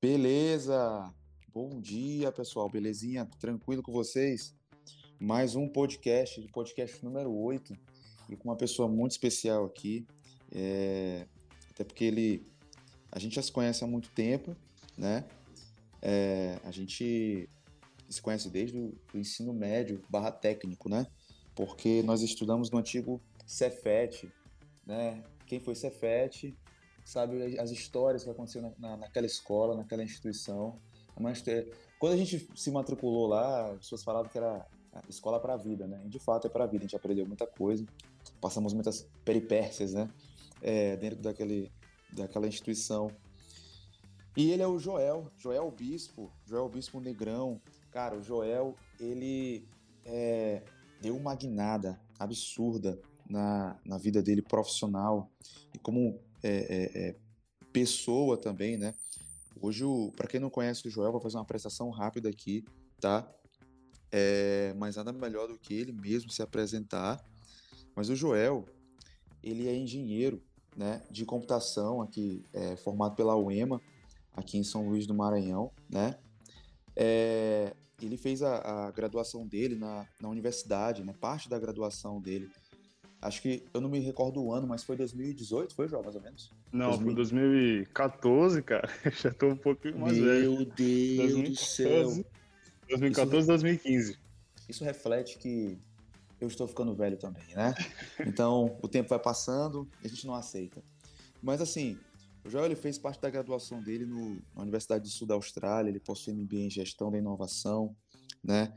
Beleza! Bom dia, pessoal. Belezinha? Tranquilo com vocês? Mais um podcast, podcast número 8, e com uma pessoa muito especial aqui. É... Até porque ele. A gente já se conhece há muito tempo, né? É... A gente se conhece desde o ensino médio barra técnico, né? Porque nós estudamos no antigo Cefet, né? Quem foi Cefet sabe as histórias que aconteceram na, naquela escola, naquela instituição. Mas, quando a gente se matriculou lá, as pessoas falavam que era escola para a vida, né? E de fato é para a vida, a gente aprendeu muita coisa, passamos muitas peripécias, né? É, dentro daquele, daquela instituição. E ele é o Joel, Joel Bispo, Joel Bispo Negrão. Cara, o Joel, ele é, deu uma guinada absurda na, na vida dele profissional e como é, é, é, pessoa também, né? Hoje, para quem não conhece o Joel, vou fazer uma apresentação rápida aqui, tá? É, mas nada melhor do que ele mesmo se apresentar. Mas o Joel, ele é engenheiro né, de computação aqui, é, formado pela UEMA, aqui em São Luís do Maranhão, né? É, ele fez a, a, graduação dele na, na universidade, né? Parte da graduação dele Acho que eu não me recordo o ano, mas foi 2018, foi, João, mais ou menos? Não, 2000... foi 2014, cara. já tô um pouquinho mais Meu velho. Meu Deus 2014, do céu. 2014, isso, 2015. Isso reflete que eu estou ficando velho também, né? Então, o tempo vai passando e a gente não aceita. Mas assim, o Joel ele fez parte da graduação dele no, na Universidade do Sul da Austrália, ele possui MBA em Gestão da Inovação, né?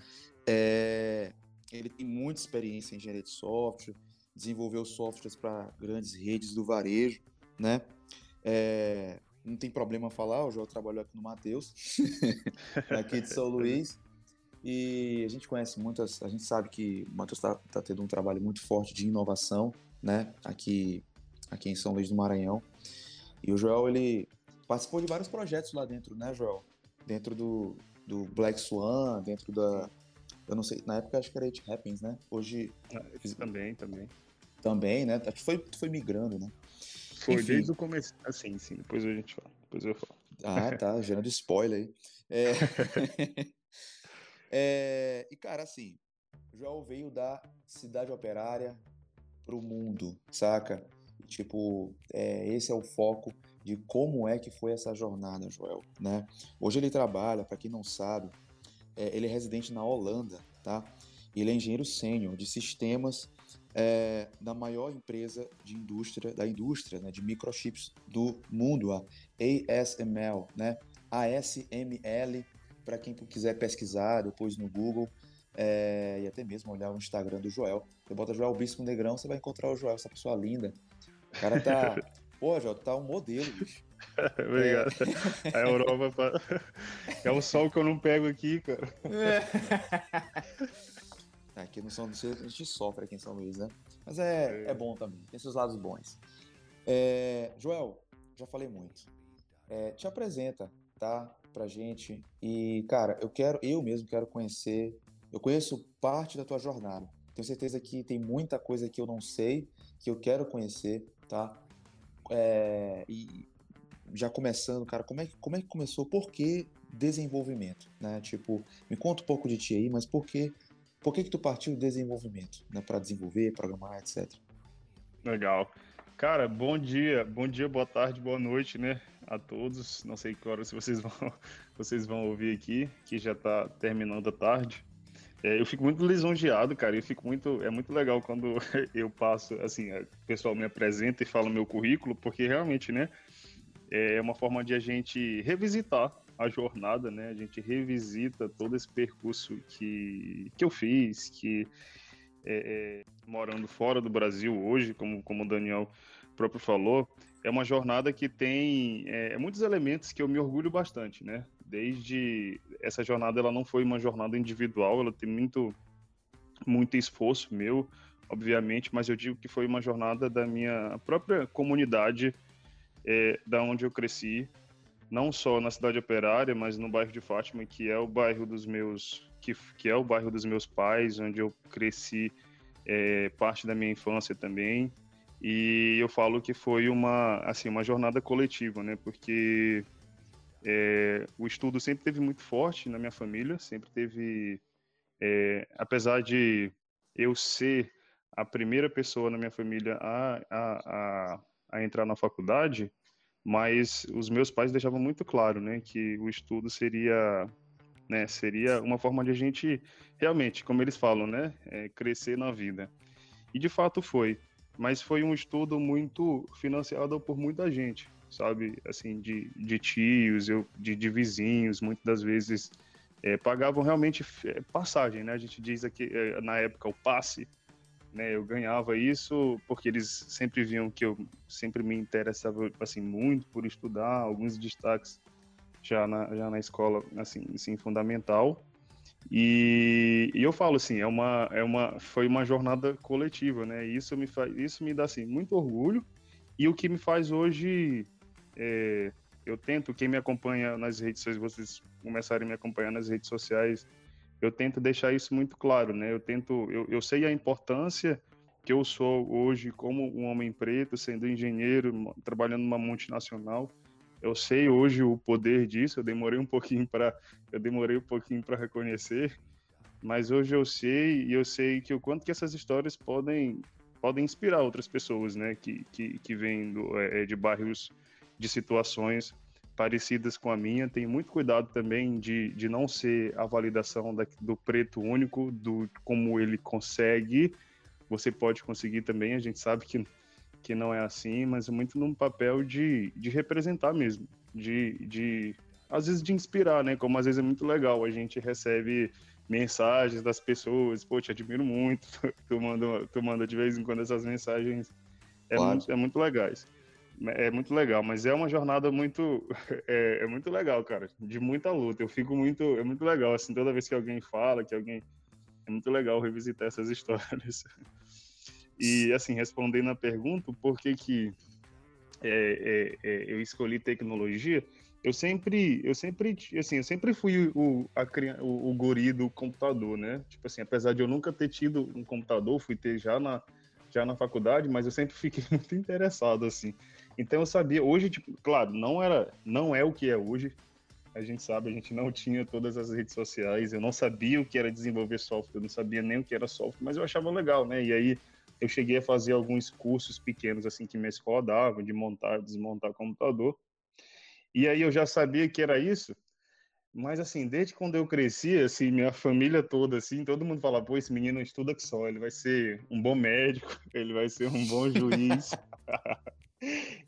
É, ele tem muita experiência em engenharia de software, desenvolveu softwares para grandes redes do varejo, né? É, não tem problema falar, o João trabalhou aqui no Mateus, aqui de São Luís, e a gente conhece muitas, a gente sabe que o Mateus está tá tendo um trabalho muito forte de inovação, né? Aqui, aqui em São Luís do Maranhão. E o Joel, ele participou de vários projetos lá dentro, né, Joel? Dentro do, do Black Swan, dentro da, eu não sei, na época acho que era It Happens, né? Hoje. Ah, também, também. Também, né? Acho que foi, foi migrando, né? Foi Enfim. desde o começo. Assim, sim, depois a gente fala. Depois eu falo. Ah, tá, gerando spoiler aí. É... é... E, cara, assim, Joel veio da cidade operária pro mundo, saca? Tipo, é, esse é o foco de como é que foi essa jornada, Joel, né? Hoje ele trabalha, para quem não sabe, é, ele é residente na Holanda, tá? Ele é engenheiro sênior de sistemas é, da maior empresa de indústria, da indústria né, de microchips do mundo, a ASML, né? ASML, para quem quiser pesquisar depois no Google é, e até mesmo olhar o Instagram do Joel. Você bota Joel Bispo Negrão, você vai encontrar o Joel, essa pessoa linda. O cara tá. Pô, Joel, tá um modelo, bicho. Obrigado. É... A Europa é o sol que eu não pego aqui, cara. É. Aqui no São Luís a gente sofre aqui em São Luís, né? Mas é, é. é bom também, tem seus lados bons. É... Joel, já falei muito. É, te apresenta, tá? Pra gente. E, cara, eu quero, eu mesmo quero conhecer. Eu conheço parte da tua jornada. Tenho certeza que tem muita coisa que eu não sei, que eu quero conhecer, tá? É, e já começando, cara, como é, como é que começou? Por que desenvolvimento? Né? Tipo, me conta um pouco de ti aí, mas por que, por que, que tu partiu do desenvolvimento? Né? Para desenvolver, programar, etc. Legal. Cara, bom dia, bom dia, boa tarde, boa noite, né, a todos. Não sei que hora vocês vão, vocês vão ouvir aqui, que já está terminando a tarde. É, eu fico muito lisonjeado, cara. Eu fico muito, é muito legal quando eu passo, assim, o pessoal me apresenta e fala meu currículo, porque realmente, né, é uma forma de a gente revisitar a jornada, né? A gente revisita todo esse percurso que, que eu fiz, que é, é, morando fora do Brasil hoje, como, como o Daniel próprio falou, é uma jornada que tem é, muitos elementos que eu me orgulho bastante, né? Desde essa jornada, ela não foi uma jornada individual, ela tem muito, muito esforço meu, obviamente, mas eu digo que foi uma jornada da minha própria comunidade é, da onde eu cresci, não só na cidade operária, mas no bairro de Fátima, que é o bairro dos meus, que, que é o bairro dos meus pais, onde eu cresci é, parte da minha infância também. E eu falo que foi uma, assim, uma jornada coletiva, né? Porque é, o estudo sempre teve muito forte na minha família, sempre teve, é, apesar de eu ser a primeira pessoa na minha família a, a, a, a, entrar na faculdade, mas os meus pais deixavam muito claro, né, que o estudo seria, né, seria uma forma de a gente realmente, como eles falam, né, é, crescer na vida. E de fato foi, mas foi um estudo muito financiado por muita gente, sabe, assim, de, de tios, eu, de, de vizinhos, muitas das vezes é, pagavam realmente é, passagem, né? A gente diz aqui é, na época o passe, né? Eu ganhava isso porque eles sempre viam que eu sempre me interessava assim muito por estudar, alguns destaques já na, já na escola assim, assim fundamental. E, e, eu falo assim, é uma, é uma, foi uma jornada coletiva, né? Isso me faz, isso me dá assim muito orgulho e o que me faz hoje é, eu tento, quem me acompanha nas redes sociais, vocês começarem a me acompanhar nas redes sociais, eu tento deixar isso muito claro, né? Eu tento, eu, eu sei a importância que eu sou hoje como um homem preto, sendo engenheiro, trabalhando numa multinacional. Eu sei hoje o poder disso. Eu demorei um pouquinho para, eu demorei um pouquinho para reconhecer, mas hoje eu sei e eu sei que o quanto que essas histórias podem podem inspirar outras pessoas, né? Que que, que vêm do, é, de bairros de situações parecidas com a minha. Tenho muito cuidado também de, de não ser a validação da, do preto único, do como ele consegue. Você pode conseguir também, a gente sabe que, que não é assim, mas muito num papel de, de representar mesmo, de, de às vezes de inspirar, né? Como às vezes é muito legal, a gente recebe mensagens das pessoas, pô, te admiro muito, tu manda, tu manda de vez em quando essas mensagens, é, claro. muito, é muito legais. É muito legal, mas é uma jornada muito é, é, muito legal, cara, de muita luta. Eu fico muito é muito legal assim toda vez que alguém fala, que alguém é muito legal revisitar essas histórias. E assim respondendo a pergunta, por que que é, é, é, eu escolhi tecnologia? Eu sempre eu sempre assim eu sempre fui o a, o, o guri do computador, né? Tipo assim, apesar de eu nunca ter tido um computador, fui ter já na já na faculdade, mas eu sempre fiquei muito interessado assim. Então eu sabia, hoje, tipo, claro, não era, não é o que é hoje. A gente sabe, a gente não tinha todas as redes sociais, eu não sabia o que era desenvolver software, eu não sabia nem o que era software, mas eu achava legal, né? E aí eu cheguei a fazer alguns cursos pequenos assim que minha escola dava, de montar, desmontar computador. E aí eu já sabia que era isso, mas assim, desde quando eu cresci, assim, minha família toda, assim, todo mundo fala, pô, esse menino estuda que só, ele vai ser um bom médico, ele vai ser um bom juiz.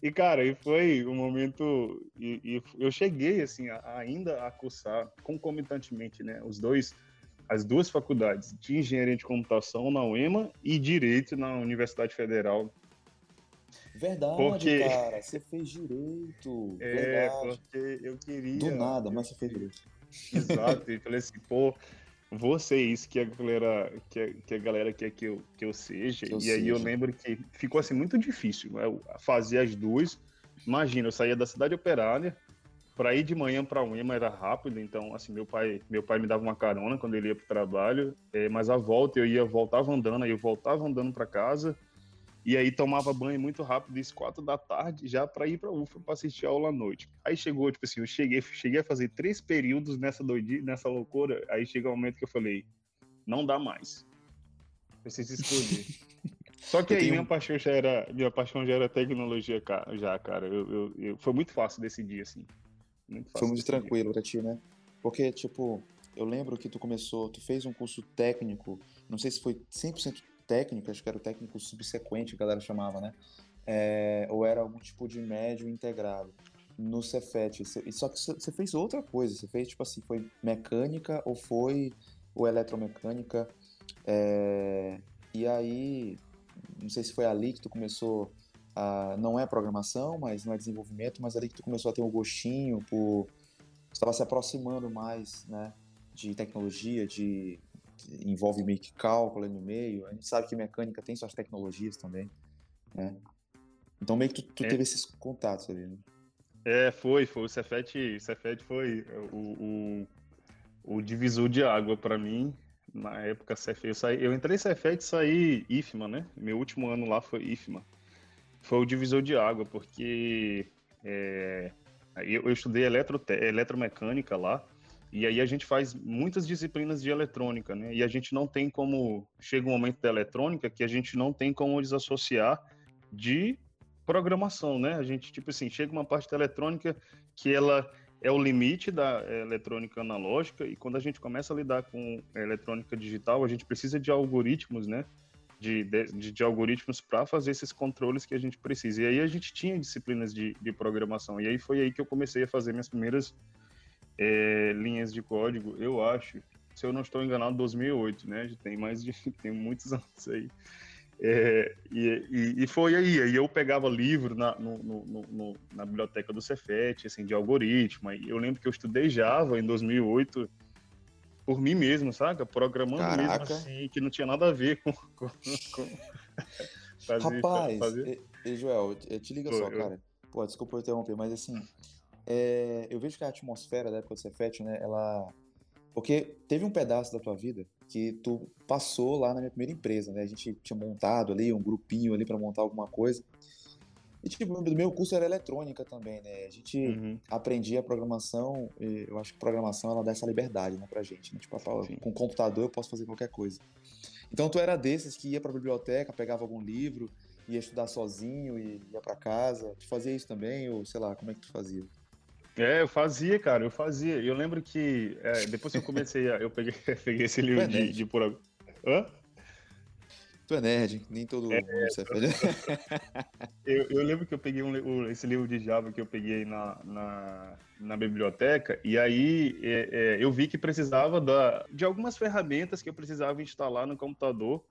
E, cara, e foi um momento. E, e eu cheguei, assim, a, ainda a cursar concomitantemente, né? Os dois, as duas faculdades de engenharia de computação na UEMA e direito na Universidade Federal. Verdade, porque... cara, você fez direito. É, verdade. porque eu queria. Do nada, mas você fez direito. Exato, e falei assim, pô, você isso que a galera que a, que a galera quer que eu, que eu seja. Que eu e seja. aí eu lembro que ficou assim muito difícil né? fazer as duas. Imagina, eu saía da cidade operária para ir de manhã para Uema era rápido, então assim meu pai meu pai me dava uma carona quando ele ia para o trabalho, é, mas a volta eu ia voltava andando, aí eu voltava andando para casa e aí tomava banho muito rápido, às quatro da tarde, já para ir para UFA para assistir aula à noite. Aí chegou, tipo assim, eu cheguei, cheguei a fazer três períodos nessa doidinha, nessa loucura. Aí chegou um momento que eu falei, não dá mais. Preciso escolher. Só que eu aí tenho... minha paixão já era, minha paixão já era tecnologia já, cara. Eu, eu, eu foi muito fácil decidir assim. Muito foi muito tranquilo para ti, né? Porque tipo, eu lembro que tu começou, tu fez um curso técnico, não sei se foi 100% técnico, acho que era o técnico subsequente, a galera chamava, né? É, ou era algum tipo de médio integrado no Cefet. Só que você fez outra coisa, você fez tipo assim, foi mecânica ou foi ou eletromecânica. É, e aí, não sei se foi ali que tu começou a, não é programação, mas não é desenvolvimento, mas ali que tu começou a ter um gostinho por estava se aproximando mais, né, de tecnologia, de envolve meio que cálculo no meio. A gente sabe que mecânica tem suas tecnologias também, né? Então meio que tu, tu é. teve esses contatos ali, né? É, foi, foi. O Cefet, Cefet foi o, o, o divisor de água para mim. Na época, Cefet, eu, saí, eu entrei Cefet e saí IFMA, né? Meu último ano lá foi IFMA. Foi o divisor de água, porque é, Eu, eu estudei eletro, eletromecânica lá, e aí a gente faz muitas disciplinas de eletrônica, né? E a gente não tem como... Chega um momento da eletrônica que a gente não tem como desassociar de programação, né? A gente, tipo assim, chega uma parte da eletrônica que ela é o limite da eletrônica analógica e quando a gente começa a lidar com eletrônica digital, a gente precisa de algoritmos, né? De, de, de algoritmos para fazer esses controles que a gente precisa. E aí a gente tinha disciplinas de, de programação. E aí foi aí que eu comecei a fazer minhas primeiras é, linhas de código. Eu acho, se eu não estou enganado, 2008, né? Já tem mais de tem muitos anos aí. É, e, e, e, foi aí, aí eu pegava livro na, no, no, no, na biblioteca do Cefet, assim, de algoritmo. Eu lembro que eu estudei Java em 2008 por mim mesmo, saca? Programando Caraca. mesmo assim, que não tinha nada a ver com. com, com fazer, Rapaz, fazer... E, e Joel, te liga Pô, só, eu... cara. Pô, desculpa eu interromper, mas assim, é, eu vejo que a atmosfera da época do Cefet, né, ela. Porque teve um pedaço da tua vida que tu passou lá na minha primeira empresa, né? A gente tinha montado ali um grupinho ali para montar alguma coisa. E tipo, do meu curso era eletrônica também, né? A gente uhum. aprendia programação, eu acho que programação ela dá essa liberdade, né, pra gente, né? Tipo, com computador eu posso fazer qualquer coisa. Então tu era desses que ia pra biblioteca, pegava algum livro, ia estudar sozinho e ia para casa. Tu fazia isso também ou sei lá, como é que tu fazia? É, eu fazia, cara, eu fazia. Eu lembro que é, depois que eu comecei, a, eu peguei, peguei esse livro é de, de por. Hã? Tu é nerd, nem todo é, mundo é eu, eu lembro que eu peguei um, esse livro de Java que eu peguei na, na, na biblioteca, e aí é, é, eu vi que precisava da, de algumas ferramentas que eu precisava instalar no computador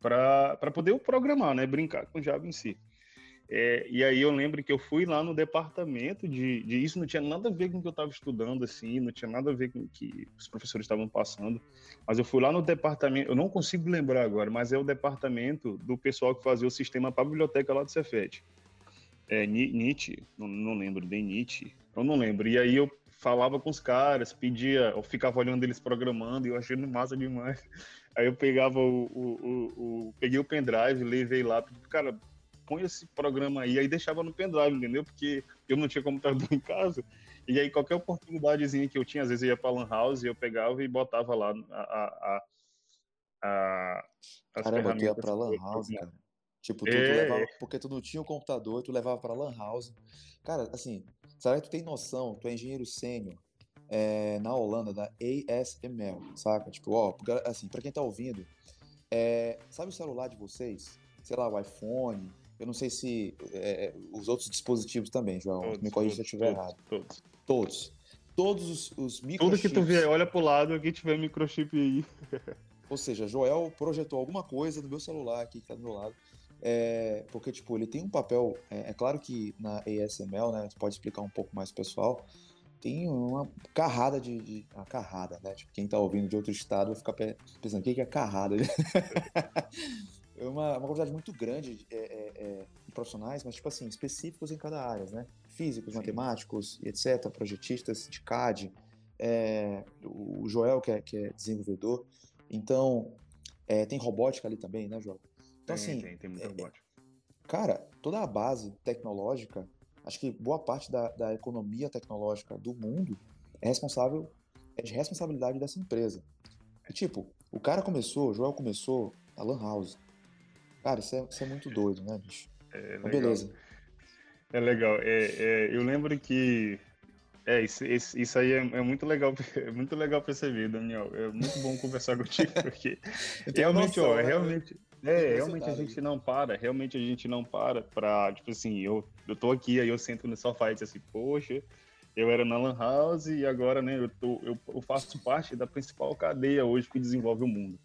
para poder programar, né? Brincar com Java em si. É, e aí eu lembro que eu fui lá no departamento de, de isso não tinha nada a ver com o que eu estava estudando assim, não tinha nada a ver com o que os professores estavam passando, mas eu fui lá no departamento, eu não consigo lembrar agora, mas é o departamento do pessoal que fazia o sistema para a biblioteca lá do Cefet. É, Nietzsche, não, não lembro, de Nietzsche, eu não lembro. E aí eu falava com os caras, pedia, eu ficava olhando eles programando e eu achei massa demais. Aí eu pegava o, o, o, o peguei o pendrive, levei lá, pedi, cara, põe esse programa aí, aí deixava no pendrive, entendeu? Porque eu não tinha computador em casa. E aí qualquer oportunidadezinha que eu tinha, às vezes eu ia pra Lan House e eu pegava e botava lá a, a, a, as Caramba, tu ia pra Lan House, cara. Tipo, tu, é... tu, levava, porque tu não tinha o um computador, tu levava pra Lan House. Cara, assim, sabe que tu tem noção, tu é engenheiro sênior é, na Holanda, da ASML, saca? Tipo, ó, assim, pra quem tá ouvindo, é, sabe o celular de vocês? Sei lá, o iPhone, eu não sei se é, os outros dispositivos também, João. Todos, me corrija se eu estiver errado. Todos. Todos. Todos os, os microchips. Tudo que tu vê, olha pro lado que tiver microchip aí. Ou seja, Joel projetou alguma coisa no meu celular aqui que tá do meu lado. É, porque, tipo, ele tem um papel. É, é, claro que na ASML, né? Você pode explicar um pouco mais pessoal. Tem uma carrada de. de a carrada, né? Tipo, quem tá ouvindo de outro estado vai ficar pensando, o que é carrada? é uma, uma quantidade muito grande é, é, é, de profissionais, mas tipo assim, específicos em cada área, né? Físicos, Sim. matemáticos, etc., projetistas de CAD, é, o Joel, que é, que é desenvolvedor. Então, é, tem robótica ali também, né, Joel? Então, tem, assim. Tem, tem muita robótica. Cara, toda a base tecnológica, acho que boa parte da, da economia tecnológica do mundo é responsável, é de responsabilidade dessa empresa. E, tipo, o cara começou, o Joel começou a Lan House. Cara, isso é, isso é muito doido, né, bicho? É, beleza. É legal. É, é, eu lembro que. É, isso, isso aí é, é, muito legal, é muito legal perceber, Daniel. É muito bom conversar contigo, porque realmente, noção, ó, né? realmente. É, realmente a gente não para, realmente a gente não para pra, tipo assim, eu, eu tô aqui, aí eu sento no sofá e digo assim, poxa, eu era na Lan House e agora, né, eu, tô, eu, eu faço parte da principal cadeia hoje que desenvolve o mundo,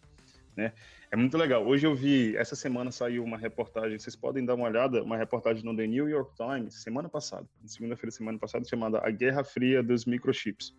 né? É muito legal. Hoje eu vi, essa semana saiu uma reportagem, vocês podem dar uma olhada, uma reportagem no The New York Times, semana passada, segunda-feira, semana passada, chamada A Guerra Fria dos Microchips.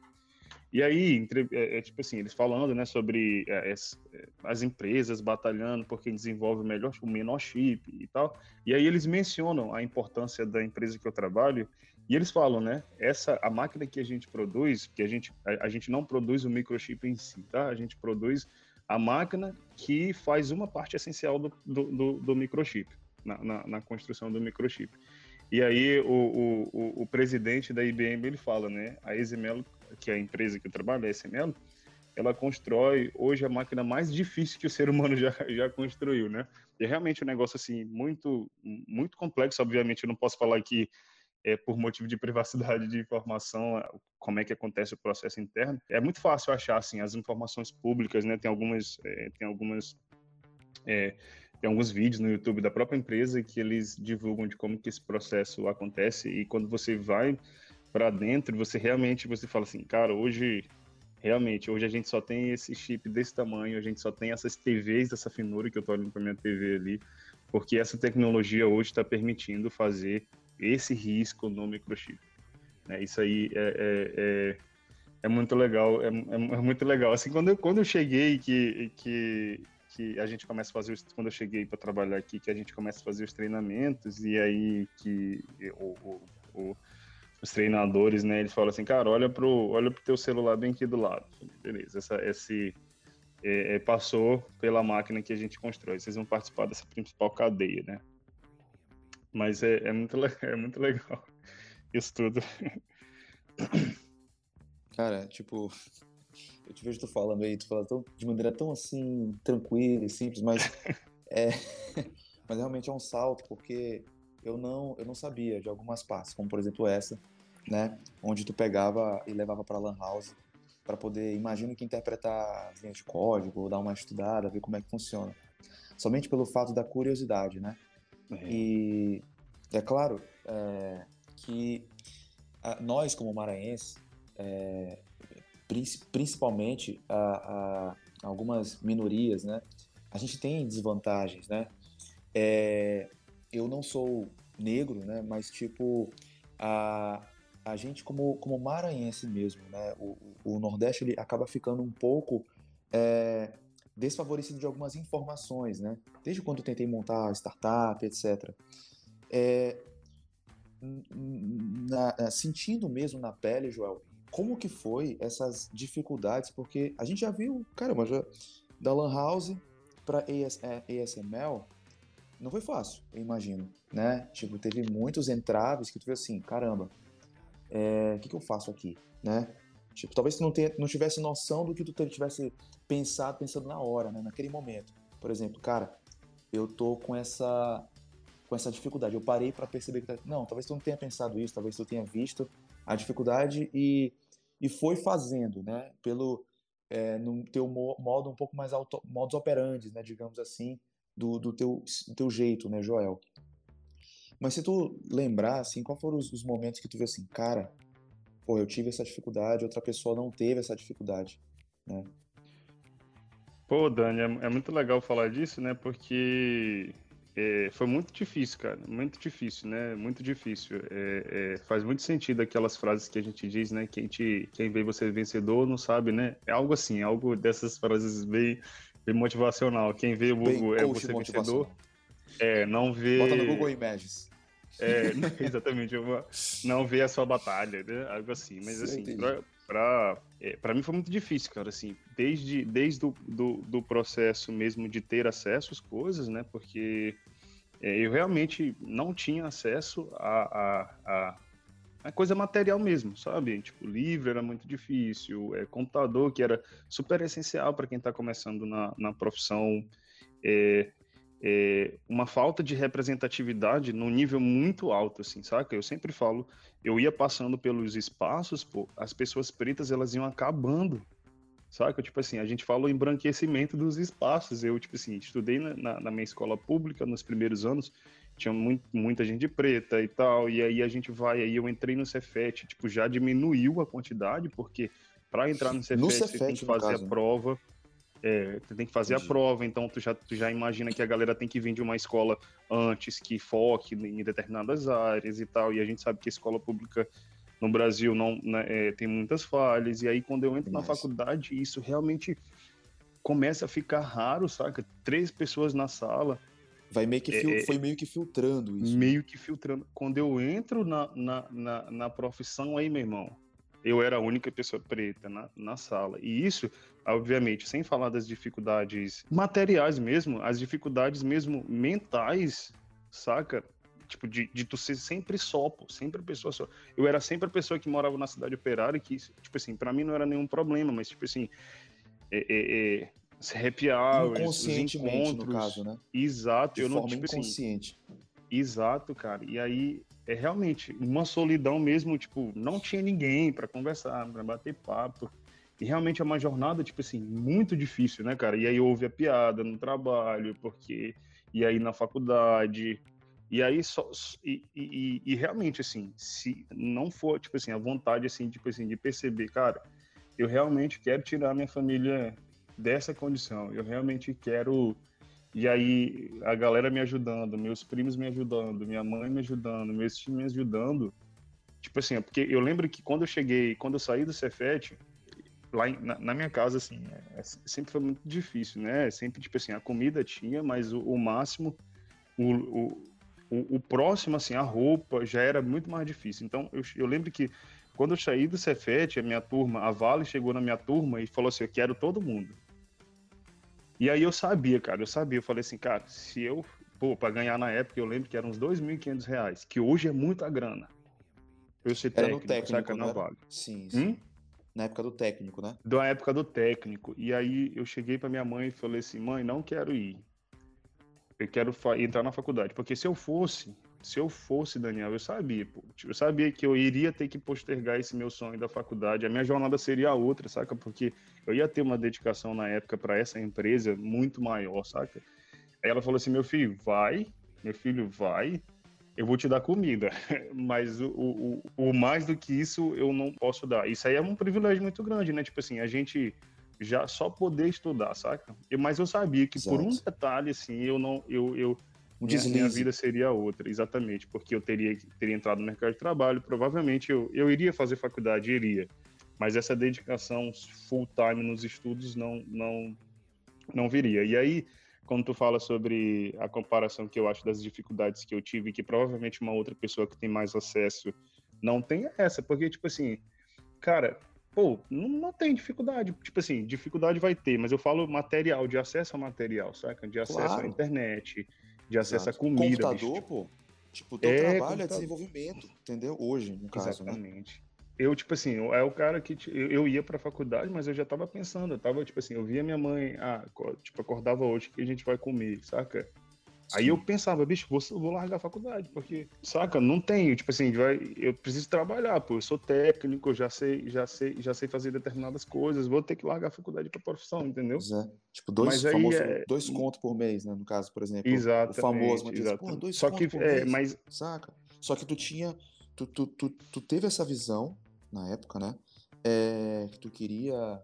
E aí, entre, é, é, tipo assim, eles falando, né, sobre é, as, é, as, empresas batalhando por quem desenvolve o melhor, o menor chip e tal. E aí eles mencionam a importância da empresa que eu trabalho e eles falam, né, essa a máquina que a gente produz, que a gente a, a gente não produz o microchip em si, tá? A gente produz a máquina que faz uma parte essencial do, do, do, do microchip, na, na, na, construção do microchip. E aí o, o, o, presidente da IBM ele fala, né? A Eximelo, que é a empresa que eu trabalho, a Eximelo, ela constrói hoje a máquina mais difícil que o ser humano já, já construiu, né? É realmente um negócio assim muito muito complexo. Obviamente, eu não posso falar aqui é, por motivo de privacidade de informação como é que acontece o processo interno. É muito fácil achar assim as informações públicas, né? Tem algumas é, tem algumas é, tem alguns vídeos no YouTube da própria empresa que eles divulgam de como que esse processo acontece e quando você vai para dentro, você realmente você fala assim, cara, hoje realmente, hoje a gente só tem esse chip desse tamanho, a gente só tem essas TVs dessa finura que eu estou olhando para minha TV ali, porque essa tecnologia hoje está permitindo fazer esse risco no microchip. É, isso aí é, é, é, é muito legal, é, é, é, muito legal. Assim, quando eu, quando eu cheguei que, que, que a gente começa a fazer, os, quando eu cheguei para trabalhar aqui, que a gente começa a fazer os treinamentos e aí que o, o, o os treinadores, né, eles falam assim, cara, olha pro, olha pro teu celular bem aqui do lado. Beleza, essa, esse passou pela máquina que a gente constrói. Vocês vão participar dessa principal cadeia, né? Mas é, é muito, é muito legal isso tudo. Cara, tipo, eu te vejo tu falando aí, tu fala tão, de maneira tão assim, tranquila e simples, mas é, mas realmente é um salto, porque eu não, eu não sabia de algumas partes, como por exemplo essa, né? Onde tu pegava e levava para lan house para poder, imagino que interpretar as linhas de código, ou dar uma estudada, ver como é que funciona. Somente pelo fato da curiosidade, né? É. E é claro é, que a, nós, como maranhenses, é, principalmente a, a, algumas minorias, né? A gente tem desvantagens, né? É, eu não sou negro, né? Mas tipo a, a gente como, como maranhense mesmo, né, o, o Nordeste ele acaba ficando um pouco é, desfavorecido de algumas informações, né? Desde quando eu tentei montar startup, etc. É, na, sentindo mesmo na pele, Joel, como que foi essas dificuldades? Porque a gente já viu, caramba, já, da Lan House para AS, ASML, não foi fácil, eu imagino, né? Tipo, teve muitos entraves que tu viu assim, caramba, é, o que, que eu faço aqui, né? Tipo, talvez tu não, tenha, não tivesse noção do que tu tivesse pensado, pensando na hora, né? Naquele momento. Por exemplo, cara, eu tô com essa com essa dificuldade. Eu parei para perceber que tá, não, talvez tu não tenha pensado isso, talvez tu tenha visto a dificuldade e e foi fazendo, né? Pelo é, no teu modo um pouco mais auto, modus operandi, né? Digamos assim, do, do teu do teu jeito, né, Joel? Mas se tu lembrar, assim, qual foram os, os momentos que tu viu assim, cara, pô, eu tive essa dificuldade, outra pessoa não teve essa dificuldade, né? Pô, Dani, é, é muito legal falar disso, né? Porque é, foi muito difícil, cara, muito difícil, né? Muito difícil. É, é, faz muito sentido aquelas frases que a gente diz, né? Quem, te, quem vê você vencedor não sabe, né? É algo assim, algo dessas frases bem, bem motivacional. Quem vê o é você vencedor, é, não vê. Bota no Google Images. É, exatamente, eu não ver a sua batalha, né? Algo assim. Mas Sim, assim, pra, é, pra, mim foi muito difícil, cara, assim, desde, desde o do, do processo mesmo de ter acesso às coisas, né? Porque é, eu realmente não tinha acesso a, a, a, a, coisa material mesmo, sabe? Tipo, livro era muito difícil, é, computador que era super essencial para quem está começando na, na profissão. É, é, uma falta de representatividade num nível muito alto, assim, saca? Eu sempre falo, eu ia passando pelos espaços, pô, as pessoas pretas elas iam acabando, saca? Tipo assim, a gente fala o embranquecimento dos espaços. Eu, tipo assim, estudei na, na, na minha escola pública nos primeiros anos, tinha muito, muita gente preta e tal, e aí a gente vai, aí eu entrei no Cefet, tipo, já diminuiu a quantidade, porque para entrar no Cefet, no Cefet você tem que fazer caso, a prova. Né? É, tu tem que fazer Entendi. a prova, então tu já, tu já imagina que a galera tem que vir de uma escola antes que foque em determinadas áreas e tal, e a gente sabe que a escola pública no Brasil não né, é, tem muitas falhas, e aí quando eu entro na faculdade, isso realmente começa a ficar raro, saca? Três pessoas na sala. Vai meio que é, é, foi meio que filtrando isso. Meio que filtrando. Quando eu entro na, na, na, na profissão aí, meu irmão, eu era a única pessoa preta na, na sala. E isso, obviamente, sem falar das dificuldades materiais mesmo, as dificuldades mesmo mentais, saca? tipo, de, de tu ser sempre só, pô, sempre a pessoa só. Eu era sempre a pessoa que morava na cidade operária, que, tipo assim, para mim não era nenhum problema, mas, tipo assim, é, é, é, se happy hours, os encontros. no caso, né? Exato. De eu não, tipo inconsciente. Assim, exato, cara. E aí, é realmente uma solidão mesmo, tipo, não tinha ninguém para conversar, para bater papo. E realmente é uma jornada, tipo assim, muito difícil, né, cara? E aí houve a piada no trabalho, porque. E aí na faculdade. E aí só. E, e, e, realmente, assim, se não for, tipo assim, a vontade, assim, tipo assim, de perceber, cara, eu realmente quero tirar minha família dessa condição. Eu realmente quero. E aí, a galera me ajudando, meus primos me ajudando, minha mãe me ajudando, meus times me ajudando. Tipo assim, porque eu lembro que quando eu cheguei, quando eu saí do Cefet, lá em, na, na, minha casa, assim, é, é, sempre foi muito difícil, né? Sempre, tipo assim, a comida tinha, mas o, o máximo, o, o, o, próximo, assim, a roupa já era muito mais difícil. Então, eu, eu lembro que quando eu saí do Cefet, a minha turma, a Vale chegou na minha turma e falou assim: Eu quero todo mundo. E aí eu sabia, cara, eu sabia. Eu falei assim, cara, se eu, pô, pra ganhar na época, eu lembro que eram uns 2.500 reais, que hoje é muita grana. Eu técnico, Era no técnico, saca, né? Vale. Sim, sim. Hum? Na época do técnico, né? Da época do técnico. E aí eu cheguei pra minha mãe e falei assim, mãe, não quero ir. Eu quero entrar na faculdade. Porque se eu fosse, se eu fosse, Daniel, eu sabia, pô, tipo, eu sabia que eu iria ter que postergar esse meu sonho da faculdade. A minha jornada seria outra, saca? Porque eu ia ter uma dedicação na época para essa empresa muito maior, saca? Aí ela falou assim: meu filho, vai, meu filho, vai, eu vou te dar comida, mas o, o, o mais do que isso eu não posso dar. Isso aí é um privilégio muito grande, né? Tipo assim, a gente já só poder estudar, saca? mas eu sabia que Exato. por um detalhe, assim, eu não, eu, eu um minha, minha, vida seria outra, exatamente, porque eu teria, teria entrado no mercado de trabalho, provavelmente eu, eu iria fazer faculdade, iria, mas essa dedicação full time nos estudos não, não, não viria. E aí, quando tu fala sobre a comparação que eu acho das dificuldades que eu tive, que provavelmente uma outra pessoa que tem mais acesso não tem essa, porque, tipo assim, cara, pô, não, não, tem dificuldade. Tipo assim, dificuldade vai ter, mas eu falo material, de acesso a material, saca? De acesso claro. à internet, de acesso Exato. à comida. Computador, bicho. pô. Tipo, teu é, trabalho é computador. é desenvolvimento, entendeu? Hoje, no caso, né? Exatamente. Né? Eu, tipo assim, é o cara que eu, eu ia pra faculdade, mas eu já tava pensando, eu tava, tipo assim, eu via minha mãe, ah, tipo, acordava hoje que a gente vai comer, saca? Aí eu pensava, bicho, vou, vou largar a faculdade, porque, saca, não tenho, tipo assim, vai, eu preciso trabalhar, pô, eu sou técnico, já sei, já sei, já sei fazer determinadas coisas, vou ter que largar a faculdade pra profissão, entendeu? É. Tipo, dois, famoso, é... dois contos por mês, né, no caso, por exemplo. Exato. O famoso, mas diz, pô, dois Só que, por é, mês, mas... saca? Só que tu tinha, tu, tu, tu, tu teve essa visão, na época, né, é, que tu queria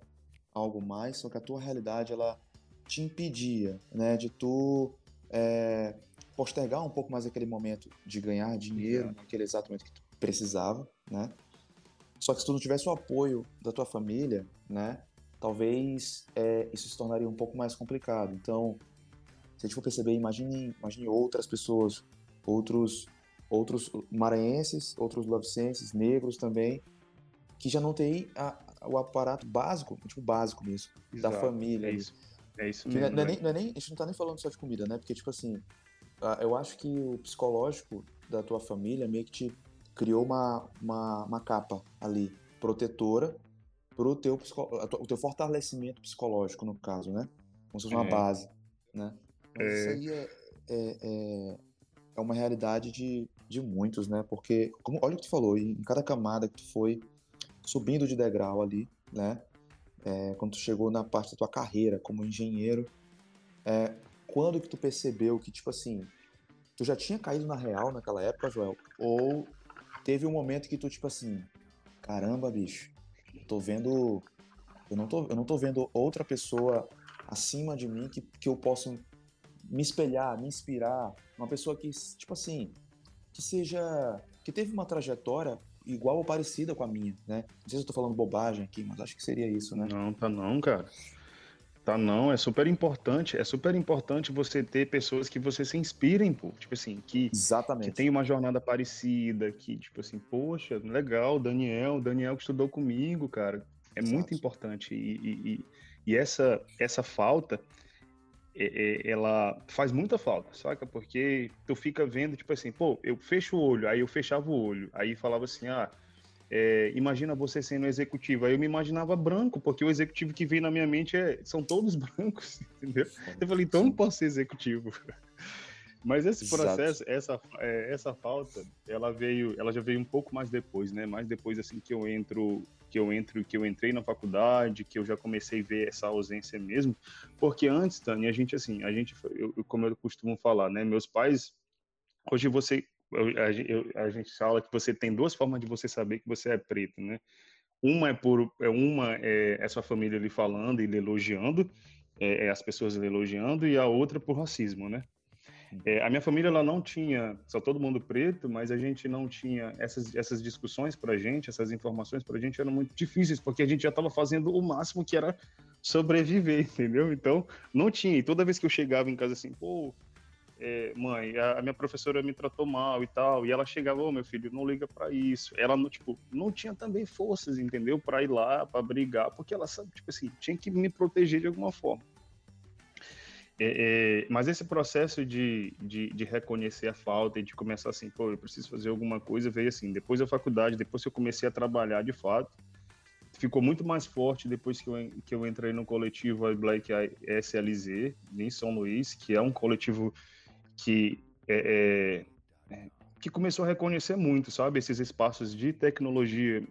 algo mais, só que a tua realidade, ela te impedia, né, de tu é, postergar um pouco mais aquele momento de ganhar dinheiro, naquele exato momento que tu precisava, né? Só que se tu não tivesse o apoio da tua família, né? Talvez é, isso se tornaria um pouco mais complicado. Então, se a gente for perceber, imagine, imagine outras pessoas, outros outros maranhenses, outros lovecenses, negros também, que já não tem a, o aparato básico, tipo básico mesmo, Exato, da família. É isso. É isso mesmo. Não é, não é nem, não é nem, a gente não tá nem falando só de comida, né? Porque, tipo assim, eu acho que o psicológico da tua família meio que te criou uma, uma, uma capa ali, protetora, pro teu, o teu fortalecimento psicológico, no caso, né? Como se fosse uma é. base, né? Mas é. isso aí é, é, é, é, uma realidade de, de muitos, né? Porque, como, olha o que tu falou, em cada camada que tu foi subindo de degrau ali, né? É, quando tu chegou na parte da tua carreira como engenheiro, é, quando que tu percebeu que, tipo assim, tu já tinha caído na real naquela época, Joel? Ou teve um momento que tu, tipo assim, caramba, bicho, eu tô vendo. Eu não tô, eu não tô vendo outra pessoa acima de mim que, que eu possa me espelhar, me inspirar. Uma pessoa que, tipo assim, que seja. que teve uma trajetória igual ou parecida com a minha, né? Não sei se eu tô falando bobagem aqui, mas acho que seria isso, né? Não, tá não, cara. Tá não, é super importante, é super importante você ter pessoas que você se inspirem, pô, tipo assim, que, Exatamente. que tem uma jornada parecida, que tipo assim, poxa, legal, Daniel, Daniel que estudou comigo, cara, é Exato. muito importante e, e, e, essa, essa falta, é, é, ela faz muita falta, saca? Porque tu fica vendo, tipo assim, pô, eu fecho o olho, aí eu fechava o olho, aí falava assim, ah, é, imagina você sendo executivo. Aí eu me imaginava branco, porque o executivo que vem na minha mente é, são todos brancos, entendeu? Eu falei, então não posso ser executivo. Mas esse processo, essa, é, essa falta, ela veio, ela já veio um pouco mais depois, né? Mais depois assim que eu entro, que eu entro, que eu entrei na faculdade, que eu já comecei a ver essa ausência mesmo, porque antes, Tânia, a gente assim, a gente, eu, como eu costumo falar, né? Meus pais, hoje você eu, a, gente fala que você tem duas formas de você saber que você é preto, né? Uma é por é uma é, é sua família lhe falando e lhe elogiando, é, é, as pessoas lhe elogiando, e a outra por racismo, né? É, a minha família ela não tinha só todo mundo preto, mas a gente não tinha essas, essas discussões para gente, essas informações para gente eram muito difíceis porque a gente já estava fazendo o máximo que era sobreviver, entendeu? Então não tinha. E toda vez que eu chegava em casa assim, pô, é, mãe, a, a, minha professora me tratou mal e tal, e ela chegava, ô oh, meu filho, não liga para isso. Ela não, tipo, não tinha também forças, entendeu? Para ir lá, para brigar, porque ela sabe, tipo assim, tinha que me proteger de alguma forma. É, é, mas esse processo de, de, de, reconhecer a falta e de começar assim, pô, eu preciso fazer alguma coisa, veio assim, depois da faculdade, depois que eu comecei a trabalhar de fato, ficou muito mais forte depois que eu, que eu entrei no coletivo Black SLZ, em São Luís, que é um coletivo que é, é, é, que começou a reconhecer muito, sabe, esses espaços de tecnologia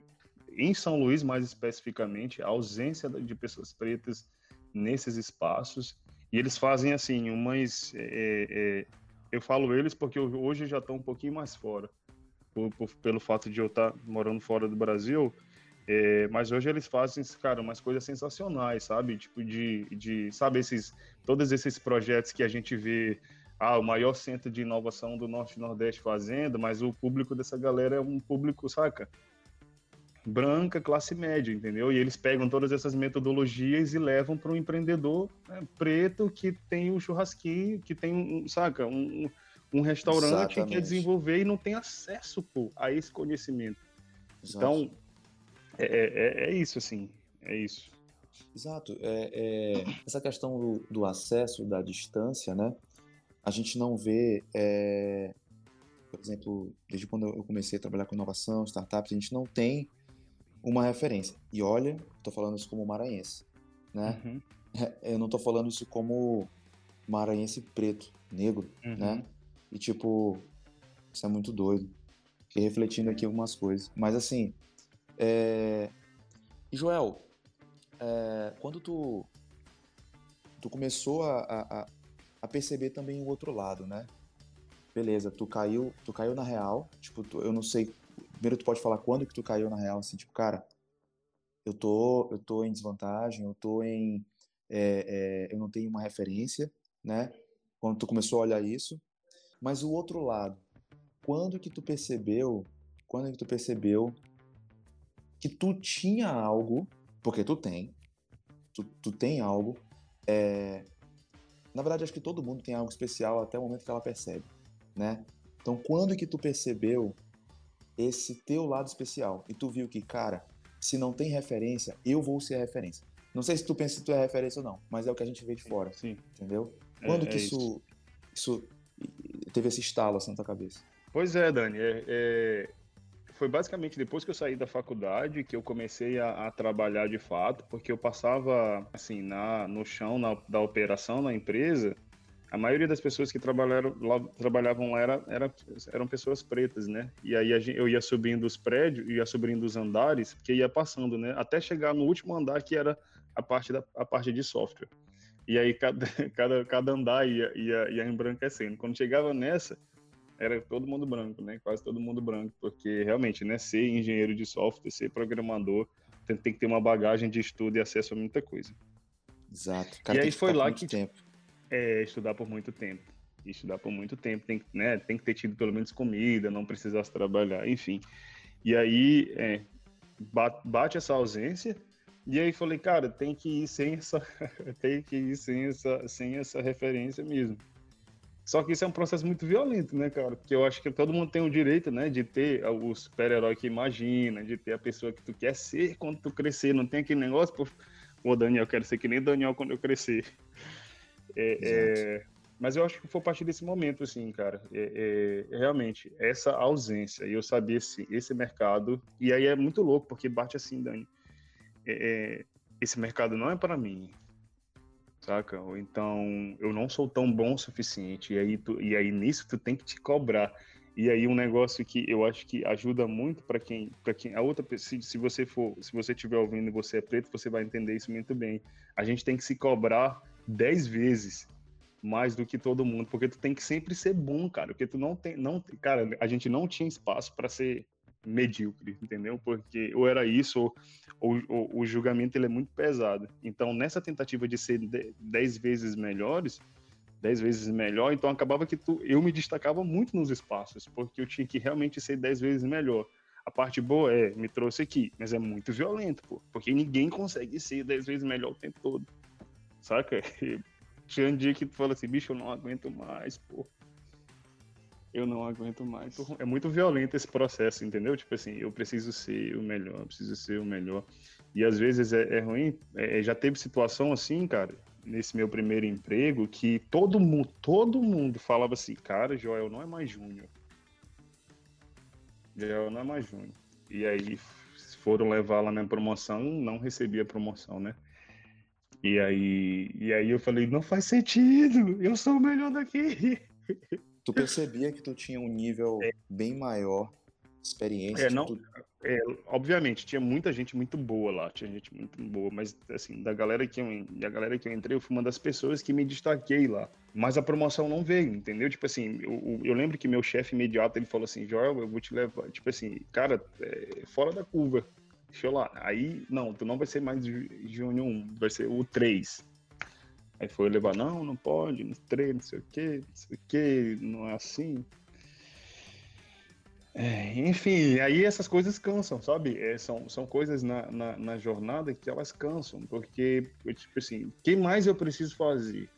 em São Luís, mais especificamente, a ausência de pessoas pretas nesses espaços. E eles fazem assim, umas. É, é, eu falo eles porque hoje já estão um pouquinho mais fora, por, por, pelo fato de eu estar tá morando fora do Brasil. É, mas hoje eles fazem, cara, umas coisas sensacionais, sabe? Tipo de, de, sabe, esses, todos esses projetos que a gente vê ah, o maior centro de inovação do Norte e Nordeste fazendo, mas o público dessa galera é um público, saca? Branca, classe média, entendeu? E eles pegam todas essas metodologias e levam para um empreendedor né, preto que tem um churrasquinho, que tem um, saca, um, um restaurante Exatamente. que quer desenvolver e não tem acesso pô, a esse conhecimento. Exato. Então, é, é, é, isso, assim, é isso. Exato. É, é, essa questão do, do, acesso, da distância, né? a gente não vê, é, por exemplo, desde quando eu comecei a trabalhar com inovação, startups, a gente não tem uma referência. E olha, estou falando isso como maranhense, né? Uhum. Eu não estou falando isso como maranhense preto, negro, uhum. né? E tipo, isso é muito doido. Fiquei refletindo aqui algumas coisas. Mas assim, é... Joel, é... quando tu, tu começou a, a, a perceber também o outro lado, né? Beleza, tu caiu, tu caiu na real, tipo, tu, eu não sei, primeiro tu pode falar quando que tu caiu na real, assim, tipo, cara, eu tô, eu tô em desvantagem, eu tô em, é, é, eu não tenho uma referência, né? Quando tu começou a olhar isso, mas o outro lado, quando que tu percebeu, quando que tu percebeu que tu tinha algo, porque tu tem, tu, tu tem algo, é, na verdade, acho que todo mundo tem algo especial até o momento que ela percebe, né? Então, quando que tu percebeu esse teu lado especial e tu viu que, cara, se não tem referência, eu vou ser a referência. Não sei se tu pensa que tu é referência ou não, mas é o que a gente vê de fora, Sim. entendeu? É, quando é, que é isso, isso, isso teve esse estalo assim na tua cabeça? Pois é, Dani. É, é, foi basicamente depois que eu saí da faculdade que eu comecei a, a trabalhar de fato, porque eu passava assim na, no chão na, da operação na empresa. A maioria das pessoas que trabalharam lá, trabalhavam lá era, era, eram pessoas pretas, né? E aí eu ia subindo os prédios, ia subindo os andares, porque ia passando, né? Até chegar no último andar que era a parte da a parte de software. E aí cada, cada, cada andar ia, ia, ia embranquecendo. Quando chegava nessa, era todo mundo branco, né? Quase todo mundo branco, porque realmente, né? Ser engenheiro de software, ser programador, tem, tem que ter uma bagagem de estudo e acesso a muita coisa. Exato. Cara, e aí foi lá que tempo. É estudar por muito tempo. Estudar por muito tempo, tem, né, tem que ter tido pelo menos comida, não precisasse trabalhar, enfim. E aí é, bate essa ausência, e aí falei, cara, tem que ir sem essa, tem que ir sem essa, sem essa referência mesmo. Só que isso é um processo muito violento, né, cara? Porque eu acho que todo mundo tem o direito, né, de ter o super-herói que imagina, de ter a pessoa que tu quer ser quando tu crescer. Não tem aquele negócio, pô, Daniel, eu quero ser que nem Daniel quando eu crescer. É, é, mas eu acho que foi a partir desse momento, assim, cara. É, é, realmente, essa ausência, e eu sabia assim, esse mercado, e aí é muito louco, porque bate assim, Dani. É, é, esse mercado não é para mim, saca? Ou então eu não sou tão bom o suficiente, e aí, tu, e aí nisso tu tem que te cobrar. E aí um negócio que eu acho que ajuda muito para quem, para quem a outra se, se você for, se você estiver ouvindo você é preto, você vai entender isso muito bem. A gente tem que se cobrar dez vezes mais do que todo mundo, porque tu tem que sempre ser bom, cara, porque tu não tem, não, cara, a gente não tinha espaço para ser medíocre, entendeu? Porque ou era isso ou, ou, ou, o julgamento ele é muito pesado. Então nessa tentativa de ser dez vezes melhores dez vezes melhor, então acabava que tu, eu me destacava muito nos espaços, porque eu tinha que realmente ser dez vezes melhor. A parte boa é, me trouxe aqui, mas é muito violento, pô, porque ninguém consegue ser dez vezes melhor o tempo todo, saca? E tinha um dia que tu fala assim, bicho, eu não aguento mais, pô. Eu não aguento mais. É muito violento esse processo, entendeu? Tipo assim, eu preciso ser o melhor, preciso ser o melhor. E às vezes é, é ruim. É, já teve situação assim, cara, nesse meu primeiro emprego que todo mundo, todo mundo falava assim, cara, Joel não é mais júnior. Joel não é mais júnior. E aí foram levar lá minha promoção, não recebi a promoção, né? E aí, e aí eu falei, não faz sentido, eu sou o melhor daqui. Tu percebia que tu tinha um nível é. bem maior, experiência. É, não, tu... É, obviamente, tinha muita gente muito boa lá, tinha gente muito boa, mas assim, da galera que eu, da galera que eu entrei, eu fui uma das pessoas que me destaquei lá. Mas a promoção não veio, entendeu? Tipo assim, eu, eu lembro que meu chefe imediato, ele falou assim, Joel, eu vou te levar, tipo assim, cara, é, fora da curva, deixa eu lá. Aí, não, tu não vai ser mais Júnior 1, vai ser o 3. Aí foi levar, não, não pode, no 3, não sei o quê, não sei o quê, não é assim. É, enfim, aí essas coisas cansam, sabe? É, são, são coisas na, na, na, jornada que elas cansam, porque, tipo assim, o que mais eu preciso fazer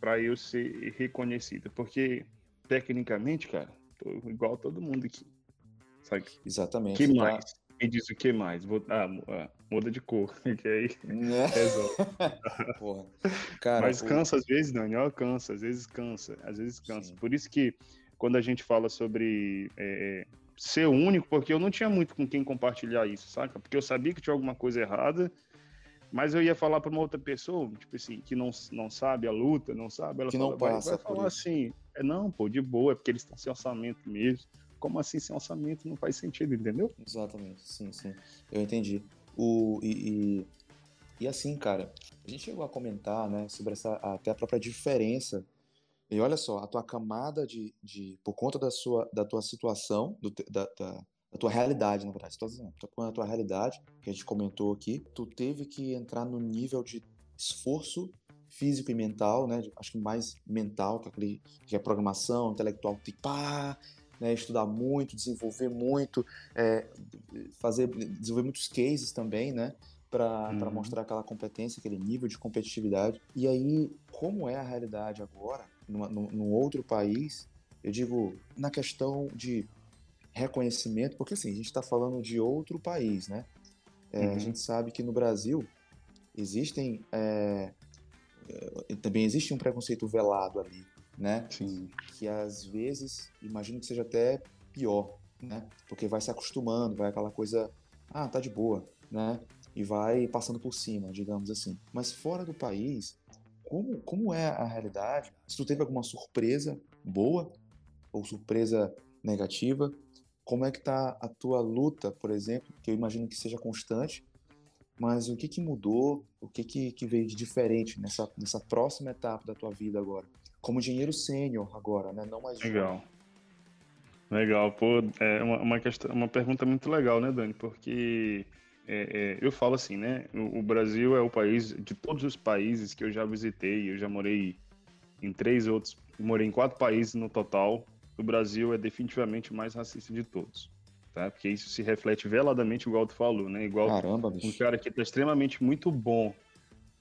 para eu ser reconhecido? Porque, tecnicamente, cara, tô igual todo mundo aqui, sabe? Exatamente. O que tá... Me diz o que mais? Vou... Ah, ah muda de cor, que aí né? resolve. Porra. Cara, Mas cansa às vezes, Daniel, cansa, às vezes cansa, às vezes cansa. Sim. Por isso que quando a gente fala sobre é, ser único, porque eu não tinha muito com quem compartilhar isso, saca? Porque eu sabia que tinha alguma coisa errada, mas eu ia falar para uma outra pessoa, tipo assim, que não, não sabe a luta, não sabe, ela que fala, não passa vai, vai falar isso. assim, é, não, pô, de boa, é porque eles estão sem orçamento mesmo. Como assim sem orçamento? Não faz sentido, entendeu? Exatamente, sim, sim. Eu entendi. O, e, e, e assim, cara, a gente chegou a comentar, né, sobre essa, até a própria diferença e olha só, a tua camada de, de por conta da sua da tua situação, do, da, da, da, tua realidade, na verdade, por conta da tua realidade, que a gente comentou aqui, tu teve que entrar no nível de esforço físico e mental, né? Acho que mais mental, que aquele, que é programação, intelectual, que pá, né, estudar muito, desenvolver muito, é, fazer, desenvolver muitos cases também, né? Para uhum. mostrar aquela competência, aquele nível de competitividade. E aí, como é a realidade agora? numa, num outro país, eu digo na questão de reconhecimento, porque assim, a gente está falando de outro país, né? É, uhum. A gente sabe que no Brasil existem é, é, também existe um preconceito velado ali, né? Sim. Que às vezes, imagino que seja até pior, né? Porque vai se acostumando, vai aquela coisa, ah, tá de boa, né? E vai passando por cima, digamos assim. Mas fora do país, como, como é a realidade, se tu teve alguma surpresa boa ou surpresa negativa, como é que tá a tua luta, por exemplo, que eu imagino que seja constante, mas o que que mudou, o que que, que veio de diferente nessa, nessa próxima etapa da tua vida agora? Como engenheiro sênior agora, né? Não mais Legal. Legal, pô, é uma, uma, questão, uma pergunta muito legal, né, Dani? Porque é, é, eu falo assim, né? O, o, Brasil é o país, de todos os países que eu já visitei, eu já morei em três outros, morei em quatro países no total. O Brasil é definitivamente o mais racista de todos, tá? Porque isso se reflete veladamente, igual tu falou, né? Igual Caramba, bicho. um cara que tá extremamente muito bom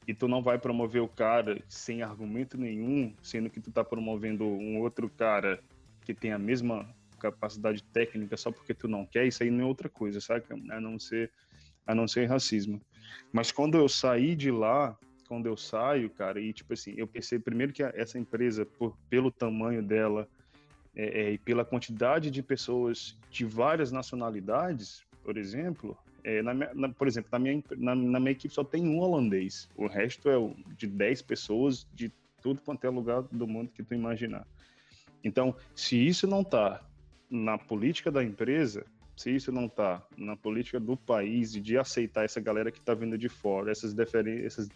e tu não vai promover o cara sem argumento nenhum, sendo que tu tá promovendo um outro cara que tem a mesma capacidade técnica só porque tu não quer, isso aí não é outra coisa, sabe? A não ser a não ser racismo. Mas quando eu saí de lá, quando eu saio, cara, e tipo assim, eu percebo primeiro que essa empresa, por, pelo tamanho dela é, é, e pela quantidade de pessoas de várias nacionalidades, por exemplo, é, na na, por exemplo, na minha, na, na, minha equipe só tem um holandês, o resto é de 10 pessoas de tudo quanto é lugar do mundo que tu imaginar. Então, se isso não está na política da empresa, se isso não está na política do país de aceitar essa galera que está vindo de fora, essas, diferenças,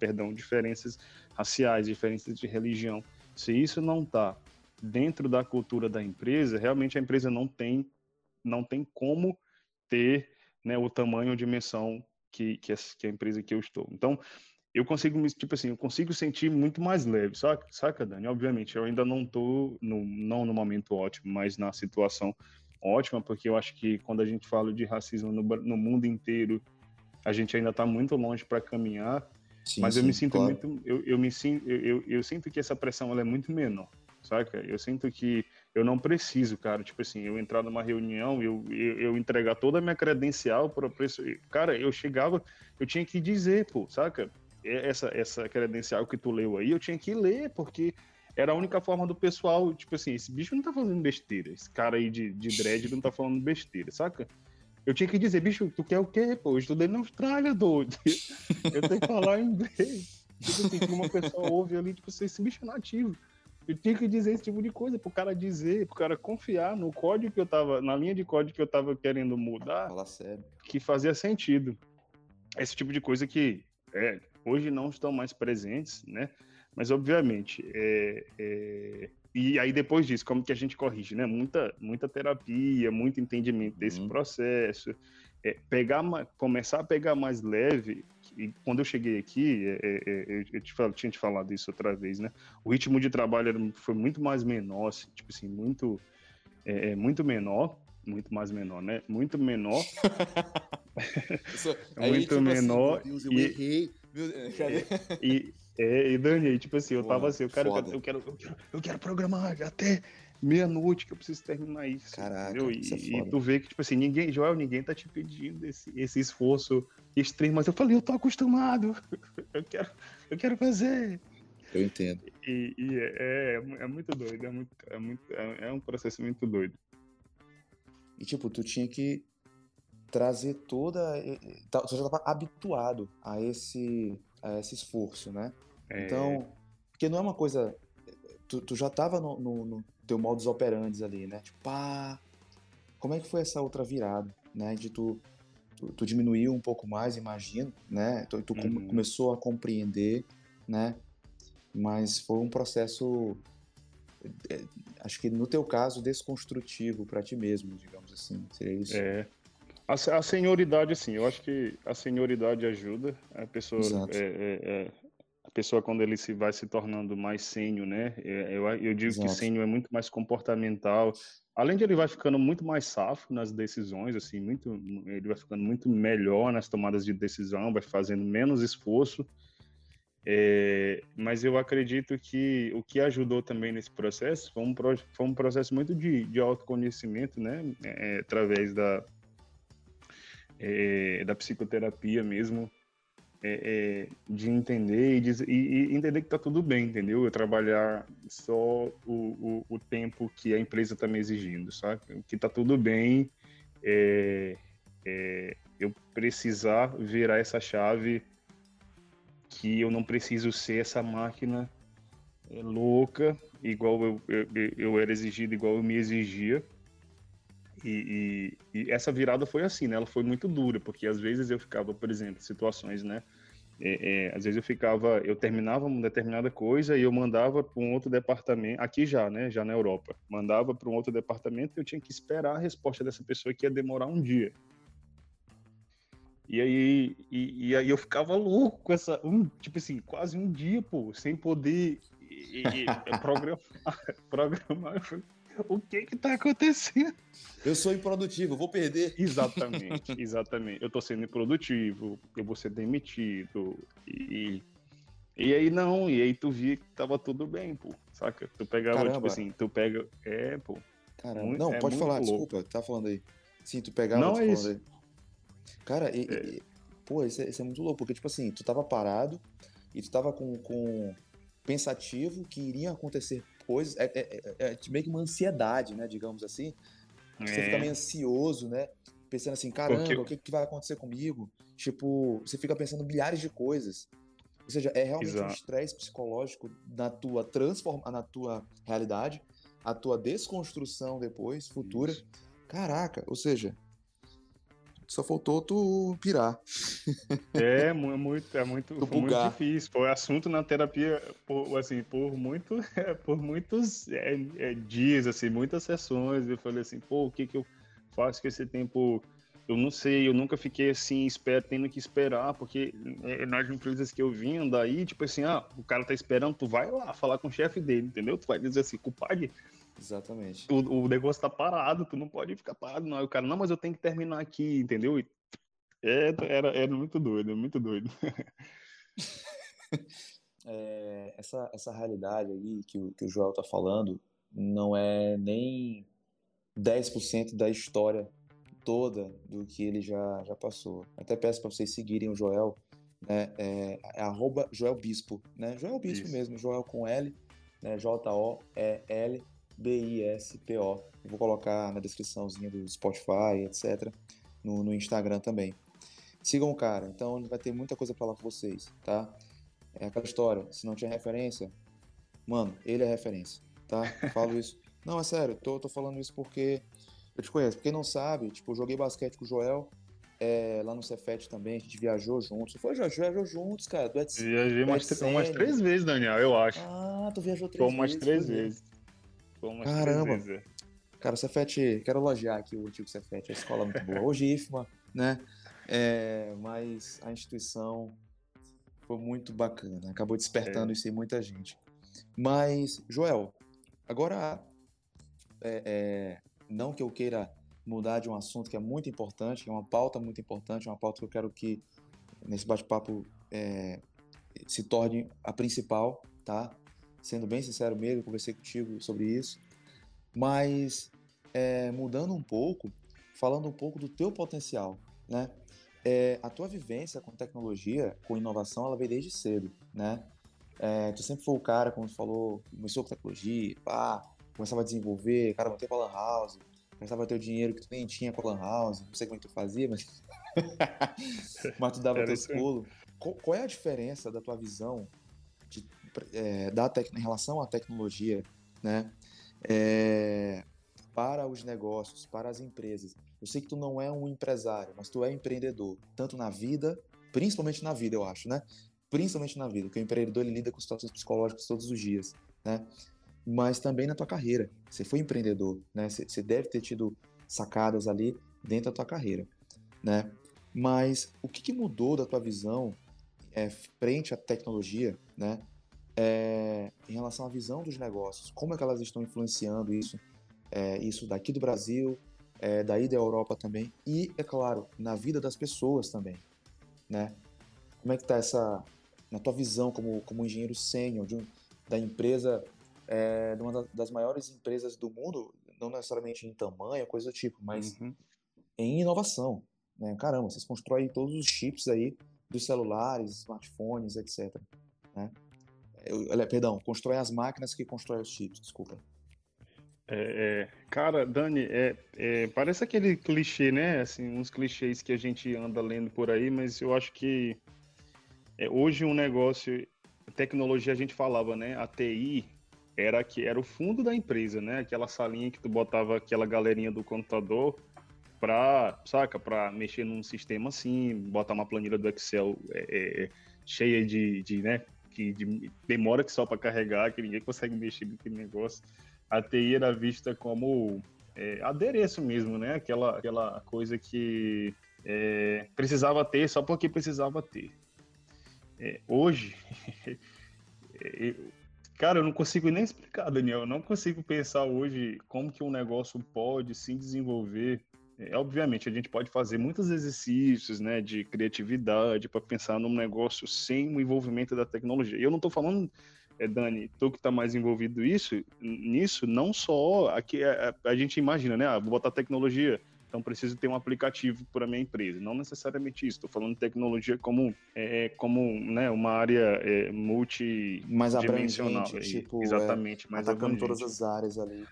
perdão, diferenças raciais, diferenças de religião, se isso não está dentro da cultura da empresa, realmente a empresa não tem, não tem como ter né, o tamanho ou dimensão que, que, a, que a empresa que eu estou. Então, eu consigo me, tipo assim, eu consigo sentir muito mais leve, saca, saca Dani? Obviamente, eu ainda não estou no, não no momento ótimo, mas na situação ótima, porque eu acho que quando a gente fala de racismo no, no mundo inteiro, a gente ainda está muito longe para caminhar. Sim, mas sim, eu me sinto claro. muito, eu, eu me sinto, eu, eu, eu, sinto que essa pressão ela é muito menor, saca? Eu sinto que eu não preciso, cara, tipo assim, eu entrar numa reunião, eu, eu, eu entregar toda a minha credencial para preço, cara, eu chegava, eu tinha que dizer, pô, saca? Essa essa credencial que tu leu aí, eu tinha que ler, porque era a única forma do pessoal, tipo assim, esse bicho não tá fazendo besteira, esse cara aí de, de dread não tá falando besteira, saca? Eu tinha que dizer, bicho, tu quer o quê, pô? Eu estudei na Austrália, doido. Eu tenho que falar inglês. Tipo assim, uma pessoa ouve ali, tipo assim, esse bicho é nativo. Eu tinha que dizer esse tipo de coisa pro cara dizer, pro cara confiar no código que eu tava, na linha de código que eu tava querendo mudar. Que fazia sentido. Esse tipo de coisa que é, hoje não estão mais presentes, né? Mas, obviamente, é, é... e aí depois disso, como que a gente corrige, né? Muita, muita terapia, muito entendimento desse uhum. processo, é, pegar, começar a pegar mais leve. E quando eu cheguei aqui, é, é, é eu te falo, tinha te falado isso outra vez, né? O ritmo de trabalho era, foi muito mais menor, assim, tipo assim, muito, é, muito menor, muito mais menor, né? Muito menor. Sou... muito tipo assim, menor. Assim, Deus, eu e, errei. Meu... e, é, e Dani, tipo assim, eu tava assim, eu quero, eu quero, eu quero, eu quero programar até meia-noite que eu preciso terminar isso. Caraca, entendeu? E, é e, tu vê que, tipo assim, ninguém, Joel, ninguém tá te pedindo esse, esse esforço extremo, mas eu falei, eu tô acostumado, eu quero, eu quero fazer. Eu entendo. E, e é, é, é, muito doido, é, muito, é, muito, é, é um processo muito doido. E, tipo, tu tinha que trazer toda. Tu já estava habituado a esse, a esse esforço, né? É... Então, porque não é uma coisa. Tu, tu já estava no, no, no, teu modus operandi ali, né? Tipo, pá. Como é que foi essa outra virada, né? De tu, tu, tu diminuiu um pouco mais, imagino, né? Tu, tu uhum. começou a compreender, né? Mas foi um processo, é, acho que no teu caso, desconstrutivo para ti mesmo, digamos assim. Seria isso? É. A, a senioridade, assim, eu acho que a senioridade ajuda a pessoa. É, é, é, a pessoa, quando ele se vai se tornando mais sênior, né? É, eu, eu digo Exato. que sênior é muito mais comportamental. Além de ele vai ficando muito mais safo nas decisões, assim, muito, ele vai ficando muito melhor nas tomadas de decisão, vai fazendo menos esforço. É, mas eu acredito que o que ajudou também nesse processo foi um, foi um processo muito de, de autoconhecimento, né? É, através da, é, da psicoterapia mesmo, é, é, de entender e, e, entender que tá tudo bem, entendeu? Eu trabalhar só o, o, o tempo que a empresa está me exigindo, sabe? Que tá tudo bem, é, é, eu precisar virar essa chave que eu não preciso ser essa máquina é, louca, igual eu, eu, eu era exigido, igual eu me exigia, e, e, e, essa virada foi assim, né? Ela foi muito dura, porque às vezes eu ficava, por exemplo, situações, né? É, é, às vezes eu ficava, eu terminava uma determinada coisa e eu mandava para um outro departamento, aqui já, né? Já na Europa, mandava para um outro departamento e eu tinha que esperar a resposta dessa pessoa que ia demorar um dia. E aí, e, e aí eu ficava louco com essa, um, tipo assim, quase um dia, pô, sem poder programar, programar o que que tá acontecendo? Eu sou improdutivo, vou perder. Exatamente, exatamente. Eu tô sendo improdutivo, eu vou ser demitido. E, e aí não, e aí tu via que tava tudo bem, pô. Saca? Tu pegava, tipo Caramba. tipo assim, tu pega. É, pô. Caramba. Muito, não, é pode falar, louco. desculpa, tá falando aí. Sim, tu pegava, não, é isso. Aí. Cara, e, é. e, pô, isso é, isso é muito louco, porque, tipo assim, tu tava parado e tu estava com, com pensativo que iriam acontecer coisas, é, é, é, é meio que uma ansiedade, né, digamos assim. Você fica meio ansioso, né? Pensando assim, caramba, Porque... o que, que vai acontecer comigo? Tipo, você fica pensando milhares de coisas. Ou seja, é realmente Exato. um estresse psicológico na tua transforma, na tua realidade, a tua desconstrução depois, futura. Isso. Caraca, ou seja, só faltou tu pirar. É, é muito, é muito, muito difícil. Foi assunto na terapia por, assim, por, muito, por muitos é, é, dias, assim, muitas sessões. Eu falei assim, pô, o que que eu faço com esse tempo? Eu não sei, eu nunca fiquei assim, espero, tendo que esperar, porque é, nas empresas que eu vim daí, tipo assim, ah, o cara tá esperando, tu vai lá falar com o chefe dele, entendeu? Tu vai dizer assim, culpado, Exatamente. O, o negócio tá parado, tu não pode ficar parado, não. Aí o cara, não, mas eu tenho que terminar aqui, entendeu? É, era, era muito doido, muito doido. é, essa, essa realidade aí que o, que o Joel tá falando não é nem 10% da história toda do que ele já, já passou. Até peço para vocês seguirem o Joel, né? É, é arroba Joel Bispo, né? Joel Bispo Isso. mesmo, Joel com L, né? J-O-E-L B-I-S-P-O. Vou colocar na descriçãozinha do Spotify, etc. No, no Instagram também. Sigam o cara, então vai ter muita coisa pra falar com vocês, tá? É aquela história, se não tinha referência, mano, ele é referência, tá? Falo isso. Não, é sério, tô, tô falando isso porque eu te conheço. Quem não sabe, tipo, eu joguei basquete com o Joel, é, lá no Cefet também, a gente viajou juntos. Foi, viajou juntos, cara? Do Viajei umas, umas três vezes, Daniel, eu acho. Ah, tu viajou três foi umas vezes. umas três vezes. Caramba. Cara, o Cefet, quero elogiar aqui o antigo Cefet, a escola é muito boa. Hoje IFMA, né? É, mas a instituição foi muito bacana, acabou despertando é. isso em muita gente. Mas, Joel, agora, é, é, não que eu queira mudar de um assunto que é muito importante, é uma pauta muito importante, uma pauta que eu quero que nesse bate-papo é, se torne a principal, tá? Sendo bem sincero mesmo, conversei contigo sobre isso, mas é, mudando um pouco, falando um pouco do teu potencial, né? É, a tua vivência com tecnologia, com inovação, ela veio desde cedo, né? É, tu sempre foi o cara, como tu falou, começou com tecnologia, pá, começava a desenvolver, cara, manter a Lan House, começava a ter o dinheiro que tu nem tinha com a Lan House, não sei como é que tu fazia, mas, mas tu dava teus pulos. Qual, qual é a diferença da tua visão é, da tec... em relação à tecnologia, né? É, para os negócios, para as empresas. Eu sei que tu não é um empresário, mas tu é empreendedor, tanto na vida, principalmente na vida, eu acho, né? Principalmente na vida, porque o empreendedor ele lida com situações psicológicas todos os dias, né? Mas também na tua carreira. Você foi empreendedor, né? Você deve ter tido sacadas ali dentro da tua carreira, né? Mas o que, que mudou da tua visão é, frente à tecnologia, né? É, em relação à visão dos negócios, como é que elas estão influenciando isso, é, isso daqui do Brasil, é, daí da Europa também, e, é claro, na vida das pessoas também, né? Como é que está essa, na tua visão como, como engenheiro sênior um, da empresa, é, de uma das maiores empresas do mundo, não necessariamente em tamanho, coisa do tipo, mas uhum. em inovação, né? Caramba, vocês constroem todos os chips aí dos celulares, smartphones, etc, né? Perdão, constrói as máquinas que constroem os chips, desculpa. É, é, cara, Dani, é, é, parece aquele clichê, né? Assim, uns clichês que a gente anda lendo por aí, mas eu acho que é, hoje um negócio, tecnologia a gente falava, né? A TI era que era o fundo da empresa, né? Aquela salinha que tu botava aquela galerinha do computador para, saca, para mexer num sistema assim, botar uma planilha do Excel é, é, cheia de, de, né, que de, demora que só para carregar, que ninguém consegue mexer naquele negócio. A TI era vista como é, adereço mesmo, né? Aquela, aquela coisa que é, precisava ter só porque precisava ter. É, hoje, é, cara, eu não consigo nem explicar, Daniel. Eu não consigo pensar hoje como que um negócio pode se desenvolver é, obviamente, a gente pode fazer muitos exercícios né, de criatividade para pensar num negócio sem o envolvimento da tecnologia. E eu não estou falando, é, Dani, tu que está mais envolvido isso, nisso, não só aqui a, a, gente imagina, né? Ah, vou botar tecnologia, então preciso ter um aplicativo para minha empresa. Não necessariamente isso, estou falando de tecnologia como, é, como né, uma área é, multidimensional. Mais tipo, Exatamente, é, mais atacando abrangente. todas as áreas ali.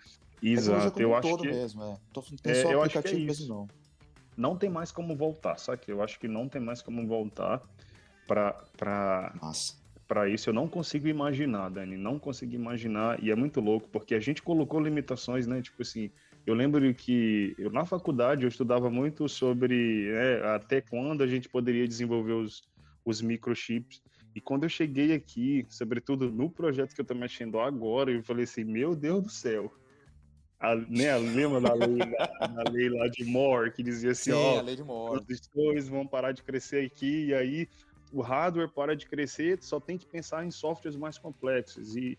Exato, eu acho que... mesmo, é. Tô, tem é, só eu acho que é não. Não tem mais como voltar, sabe? Eu acho que não tem mais como voltar para para isso eu não consigo imaginar, Dani, não consigo imaginar e é muito louco porque a gente colocou limitações, né? Tipo assim, eu lembro que eu, na faculdade eu estudava muito sobre né, até quando a gente poderia desenvolver os, os microchips. E quando eu cheguei aqui, sobretudo no projeto que eu estou mexendo agora, eu falei assim, meu Deus do céu. A, né, lembra da lei, da, lei lá de Moore, que dizia assim, Sim, ó, os dois vão parar de crescer aqui, e aí o hardware para de crescer, só tem que pensar em softwares mais complexos. E,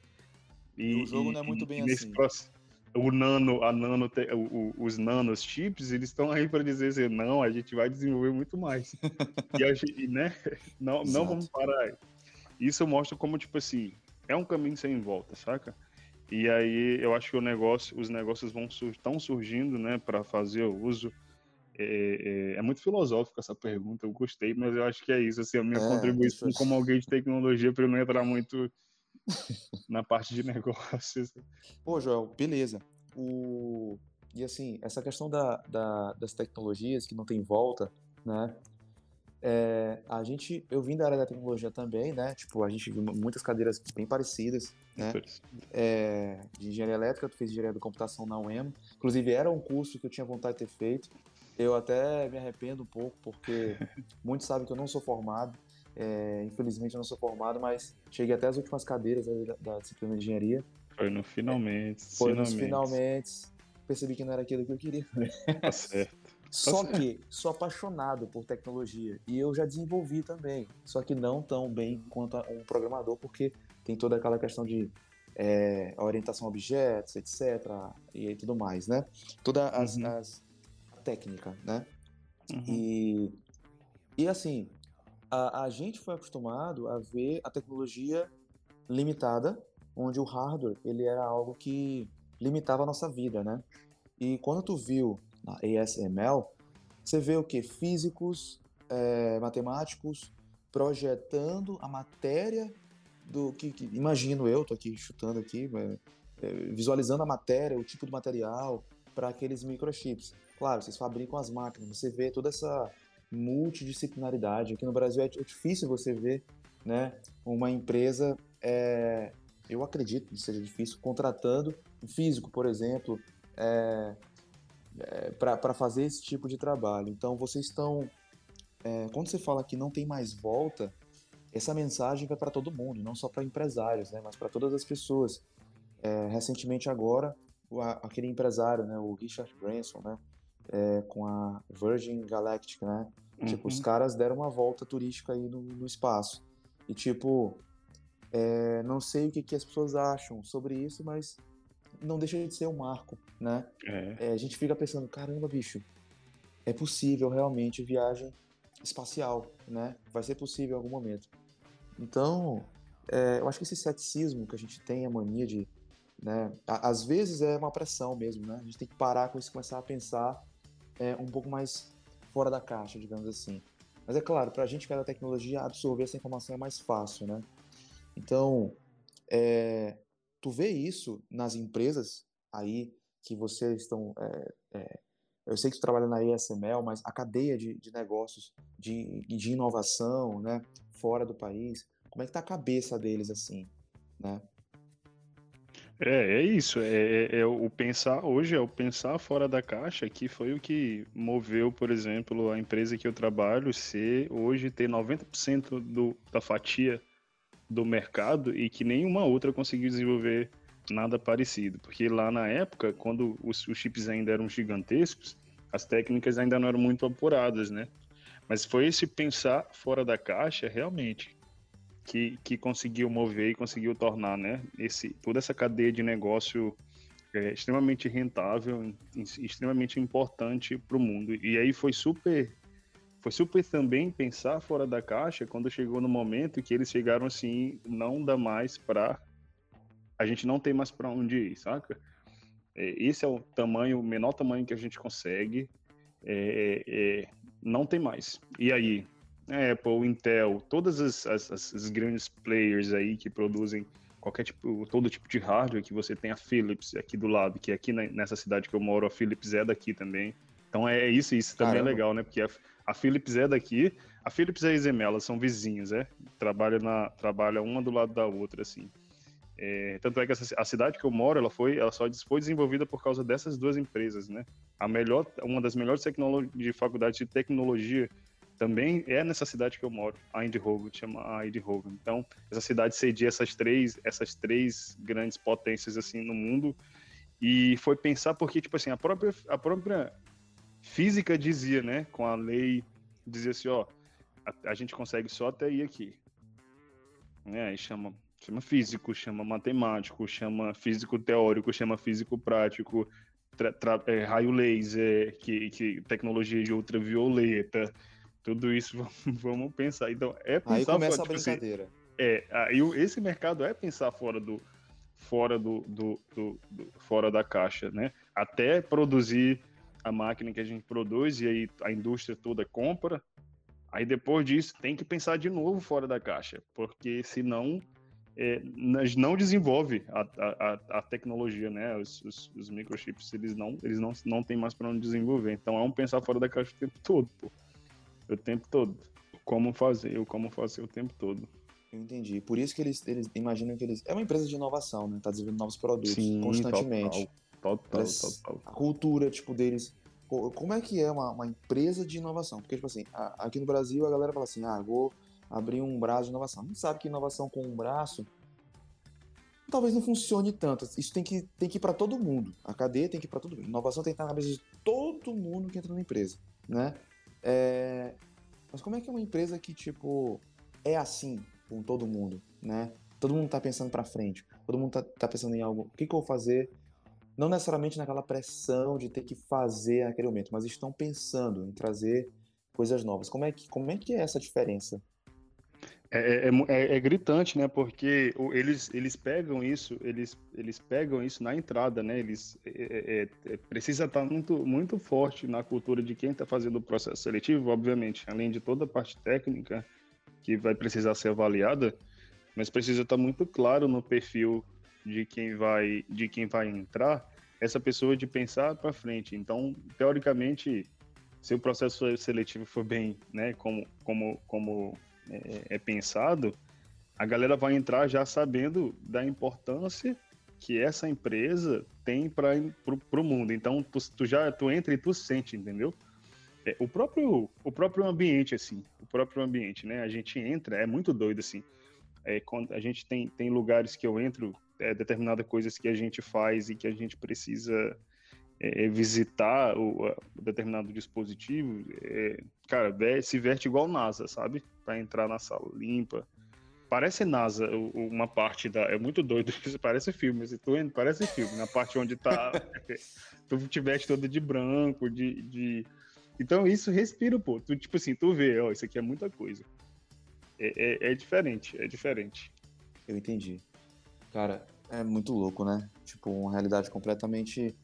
e, e o jogo e, não é muito bem assim. Processo, o nano, a nano, o, os nanos chips, eles estão aí para dizer assim, não, a gente vai desenvolver muito mais. e a gente, né, não, não vamos parar. Isso mostra como, tipo assim, é um caminho sem volta, saca? E aí eu acho que negócio, os negócios vão estão surgindo, né, para fazer o uso. É, é, é, muito filosófico essa pergunta, eu gostei, mas eu acho que é isso, assim, a minha é, contribuição como alguém de tecnologia, para eu não entrar muito na parte de negócios. Pô, Joel, beleza. O... E assim, essa questão da, da, das tecnologias que não tem volta, né? É, a gente, eu vim da área da tecnologia também, né? Tipo, a gente viu muitas cadeiras bem parecidas, né? É, de engenharia elétrica, tu fez engenharia da computação na UEM. Inclusive, era um curso que eu tinha vontade de ter feito. Eu até me arrependo um pouco, porque muitos sabem que eu não sou formado. É, infelizmente eu não sou formado, mas cheguei até as últimas cadeiras da, da disciplina de engenharia. Foi no finalmente. Foi finalmente. nos finalmente. Percebi que não era aquilo que eu queria. Tá certo. Só tá que sou apaixonado por tecnologia e eu já desenvolvi também, só que não tão bem quanto um programador, porque tem toda aquela questão de é, orientação a objetos, etc. e tudo mais, né? Toda as, uhum. as a técnica, né? Uhum. E, e assim, a, a gente foi acostumado a ver a tecnologia limitada, onde o hardware ele era algo que limitava a nossa vida, né? E quando tu viu na ASML, você vê o que? Físicos, é, matemáticos projetando a matéria do que, que, imagino eu, tô aqui chutando aqui, é, visualizando a matéria, o tipo de material para aqueles microchips. Claro, vocês fabricam as máquinas, você vê toda essa multidisciplinaridade. Aqui no Brasil é difícil você ver né, uma empresa, é, eu acredito que seja difícil, contratando um físico, por exemplo, é, é, para fazer esse tipo de trabalho. Então, vocês estão. É, quando você fala que não tem mais volta, essa mensagem vai para todo mundo, não só para empresários, né, mas para todas as pessoas. É, recentemente, agora, o, aquele empresário, né, o Richard Branson, né, é, com a Virgin Galactic, né? Uhum. Tipo, os caras deram uma volta turística aí no, no espaço. E, tipo, é, não sei o que, que as pessoas acham sobre isso, mas não deixa de ser um marco, né? É. É, a gente fica pensando, caramba, bicho, é possível realmente viagem espacial, né? Vai ser possível em algum momento. Então, é, eu acho que esse ceticismo que a gente tem, a mania de, né? Às vezes é uma pressão mesmo, né? A gente tem que parar com isso começar a pensar é, um pouco mais fora da caixa, digamos assim. Mas é claro, para a gente que é da tecnologia, absorver essa informação é mais fácil, né? Então, é, tu vê isso nas empresas aí que vocês estão. É, é, eu sei que tu trabalha na ESML, mas a cadeia de, de negócios, de, de inovação, né, fora do país, como é que tá a cabeça deles assim, né? É, é isso. É, é, é, o pensar hoje é o pensar fora da caixa que foi o que moveu, por exemplo, a empresa que eu trabalho ser hoje ter 90% do, da fatia do mercado e que nenhuma outra conseguiu desenvolver nada parecido. Porque lá na época, quando os, os chips ainda eram gigantescos, as técnicas ainda não eram muito apuradas, né? Mas foi esse pensar fora da caixa realmente que, que conseguiu mover e conseguiu tornar né, esse, toda essa cadeia de negócio é, extremamente rentável, extremamente importante para o mundo. E aí foi super, foi super também pensar fora da caixa quando chegou no momento que eles chegaram assim, não dá mais para a gente não tem mais para onde ir, saca? É, esse é o tamanho, o menor tamanho que a gente consegue é, é, não tem mais. E aí, Apple, Intel, todas as, as, as, grandes players aí que produzem qualquer tipo, todo tipo de hardware, que você tem a Philips aqui do lado, que aqui nessa cidade que eu moro, a Philips é daqui também. Então é isso, isso também é Caramba. é legal, né? Porque a, a Philips é daqui, a Philips e a Exem, elas são vizinhas, é? Trabalha, na, trabalha uma do lado da outra, assim. É, tanto é que essa, a cidade que eu moro, ela foi, ela só foi desenvolvida por causa dessas duas empresas, né? A melhor, uma das melhores de faculdades de tecnologia também é nessa cidade que eu moro, a Eindhoven, chama a Eindhoven. Então, essa cidade cedia essas três, essas três grandes potências assim no mundo e foi pensar porque tipo assim, a própria a própria física dizia, né, com a lei dizia assim, ó, a, a gente consegue só até ir aqui. Né? Aí chama chama físico, chama matemático, chama físico teórico, chama físico prático, é, raio laser, que, que tecnologia de ultravioleta, tudo isso vamos pensar. Então, é pensar aí começa fora, a tipo assim, brincadeira. Assim, é, aí esse mercado é pensar fora do fora do, do, do, do, fora da caixa, né? Até produzir a máquina que a gente produz e aí a indústria toda compra. Aí depois disso tem que pensar de novo fora da caixa, porque senão é, não desenvolve a, a, a, tecnologia, né? Os, os, os, microchips eles não eles não, não tem mais para onde desenvolver. Então é um pensar fora da caixa o tempo todo, pô o tempo todo. Como fazer, o como fazer o tempo todo. Eu entendi. Por isso que eles, eles imaginam que eles. É uma empresa de inovação, né? Tá desenvolvendo novos produtos Sim, constantemente. Total, total, total. A cultura, tipo, deles. Como é que é uma, uma empresa de inovação? Porque, tipo assim, aqui no Brasil a galera fala assim: ah, vou abrir um braço de inovação. Não sabe que inovação com um braço talvez não funcione tanto. Isso tem que, tem que ir para todo mundo. A cadeia tem que ir para todo mundo. Inovação tem que estar na cabeça de todo mundo que entra na empresa, né? É... Mas como é que é uma empresa que, tipo, é assim com todo mundo, né? Todo mundo tá pensando para frente, todo mundo tá, tá, pensando em algo, o que, que eu vou fazer? Não necessariamente naquela pressão de ter que fazer naquele momento, mas estão pensando em trazer coisas novas. Como é que, como é, que é essa diferença? É, é, é, é, gritante, né? Porque eles, eles pegam isso, eles, eles pegam isso na entrada, né? Eles é, é, é precisa estar muito, muito forte na cultura de quem está fazendo o processo seletivo, obviamente, além de toda a parte técnica que vai precisar ser avaliada, mas precisa estar muito claro no perfil de quem vai, de quem vai entrar, essa pessoa de pensar para frente. Então, teoricamente, se o processo seletivo for bem, né? Como, como, como é, é pensado, a galera vai entrar já sabendo da importância que essa empresa tem para o mundo. Então, tu, tu, já tu entra e tu sente, entendeu? É, o próprio o próprio ambiente assim, o próprio ambiente, né? A gente entra, é muito doido assim. É, quando a gente tem tem lugares que eu entro, é, determinadas coisas que a gente faz e que a gente precisa é, é visitar o, o, determinado dispositivo, é, cara, se verte igual NASA, sabe? Para entrar na sala limpa. Parece NASA, uma parte da. É muito doido, isso parece filme. Se tu parece filme, na parte onde tá. tu te veste toda de branco, de, de. Então isso respira, pô. Tu, tipo assim, tu vê, ó, isso aqui é muita coisa. É, é, é diferente, é diferente. Eu entendi. Cara, é muito louco, né? Tipo, uma realidade completamente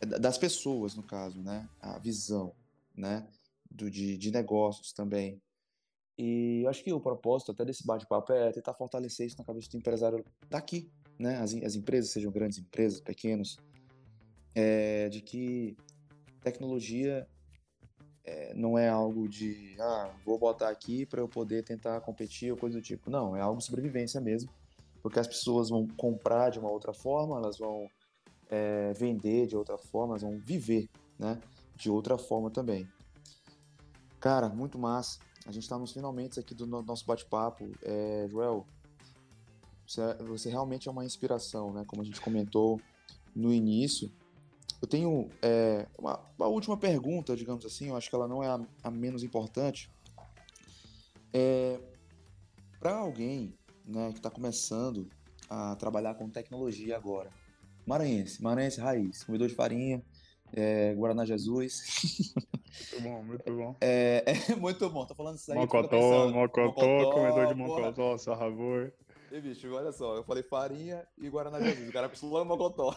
é das pessoas, no caso, né? A visão, né? Do, de, de negócios também. E acho que o propósito até desse bate-papo é tentar fortalecer isso na cabeça do empresário daqui, né? As, as empresas, sejam grandes empresas, pequenos, é, de que tecnologia é, não é algo de, ah, vou botar aqui para eu poder tentar competir ou coisa do tipo. Não, é algo de sobrevivência mesmo, porque as pessoas vão comprar de uma outra forma, elas vão é, vender de outra forma, elas vão viver né, de outra forma também. Cara, muito massa. A gente está nos finalmente aqui do nosso bate-papo. É, Joel, você, você, realmente é uma inspiração, né? Como a gente comentou no início. Eu tenho é, uma, uma, última pergunta, digamos assim, eu acho que ela não é a, a menos importante. É, Para alguém né, que está começando a trabalhar com tecnologia agora, Maranhense, Maranhense raiz, comedor de farinha, é, Guaraná Jesus. Muito bom, muito bom. É, é muito bom, tô falando isso aí. Mocotó, mocotó, mocotó, comedor de mocotó, sarravor. E bicho, olha só, eu falei farinha e Guaraná Jesus, o cara pulou no mocotó.